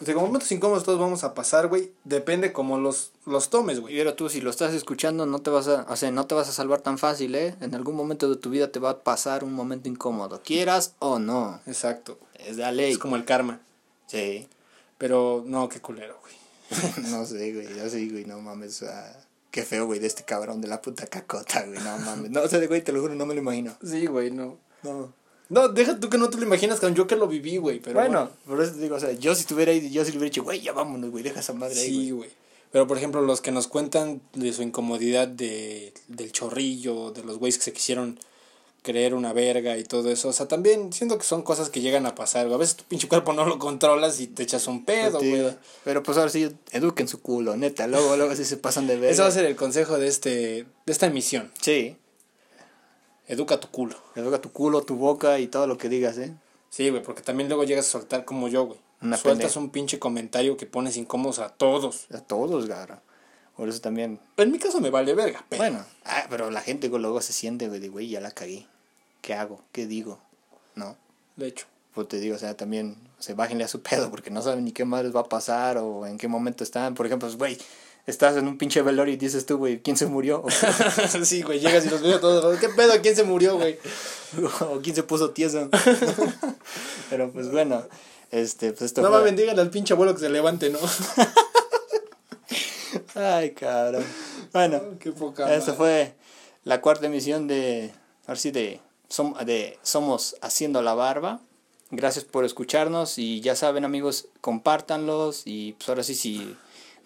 De momentos incómodos todos vamos a pasar, güey. Depende cómo los, los tomes, güey. Pero tú si lo estás escuchando no te vas a, o sea, no te vas a salvar tan fácil, ¿eh? En algún momento de tu vida te va a pasar un momento incómodo, quieras o no. Exacto. Es de la ley. Es como el karma. Sí. Pero no, qué culero, güey. *laughs* no sé, güey, yo sí, güey, no mames, sea, qué feo, güey, de este cabrón de la puta cacota, güey, no mames. No, o sea, güey, te lo juro, no me lo imagino. Sí, güey, no. No. No, deja tú que no te lo imaginas, cabrón. Yo que lo viví, güey. Pero bueno, por eso te digo, o sea, yo si estuviera ahí, yo si le hubiera dicho, güey, ya vámonos, güey, deja esa madre ahí, Sí, güey. Pero por ejemplo, los que nos cuentan de su incomodidad de, del chorrillo, de los güeyes que se quisieron creer una verga y todo eso. O sea, también siento que son cosas que llegan a pasar, güey. A veces tu pinche cuerpo no lo controlas y te echas un pedo, Sí, güey. Pero pues ahora sí, eduquen su culo, neta. Luego, luego sí se pasan de ver. Ese va a ser el consejo de este de esta emisión. Sí. Educa tu culo. Educa tu culo, tu boca y todo lo que digas, ¿eh? Sí, güey, porque también luego llegas a soltar como yo, güey. Sueltas pendeja. un pinche comentario que pones incómodos a todos. A todos, gara. Por eso también. En mi caso me vale verga, pero Bueno, ah, pero la gente luego se siente, güey, de güey, ya la cagué. ¿Qué hago? ¿Qué digo? No. de hecho. Pues te digo, o sea, también, o sea, bájenle a su pedo porque no saben ni qué más les va a pasar o en qué momento están. Por ejemplo, pues, güey, estás en un pinche velorio y dices tú, güey, ¿quién se murió? *laughs* Sí, güey, llegas y los veo todos. ¿Qué pedo? ¿Quién se murió, güey? *laughs* o quién se puso tieso. *laughs* pero pues bueno, este, pues esto No fue- mames, díganle al pinche abuelo que se levante, ¿no? Ay, cabrón. Bueno, Qué poca esta fue la cuarta emisión de, ahora sí, de, Som- de Somos Haciendo la Barba. Gracias por escucharnos y ya saben amigos, compártanlos y pues ahora sí, si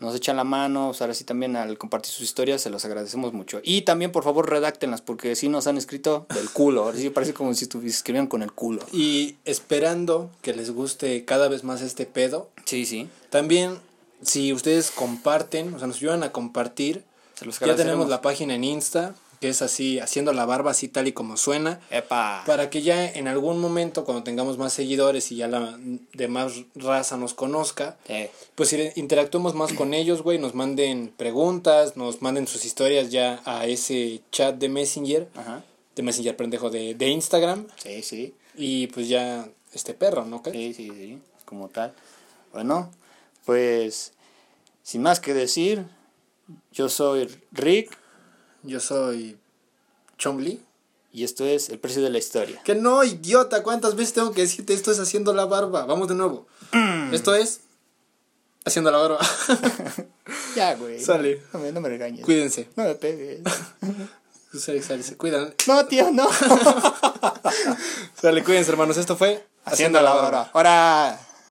nos echan la mano, pues ahora sí también al compartir sus historias, se los agradecemos mucho. Y también por favor redáctenlas porque si nos han escrito del culo, ahora sí parece como si escribieran con el culo. Y esperando que les guste cada vez más este pedo. Sí, sí. También, si ustedes comparten, o sea, nos ayudan a compartir, Se los ya tenemos la página en Insta, que es así, haciendo la barba así tal y como suena. Epa. Para que ya en algún momento, cuando tengamos más seguidores y ya la demás raza nos conozca, pues interactuemos más con ellos, güey, nos manden preguntas, nos manden sus historias ya a ese chat de Messenger, ajá. de Messenger, pendejo, de, de Instagram, Sí, sí. y pues ya este perro, ¿no? ¿Qué? Sí, sí, sí, como tal. Bueno, pues sin más que decir, yo soy Rick Yo soy Chomli. y esto es El Precio de la Historia. Que no, idiota, ¿cuántas veces tengo que decirte esto es haciendo la barba? Vamos de nuevo. Esto es haciendo la barba. *laughs* Ya, güey. Sale. No me, no me regañes. Cuídense. No me pegues. *laughs* Sale, sale, se cuidan. No, tío, no. *laughs* Sale, cuídense, hermanos. Esto fue Haciendo la hora. Ahora.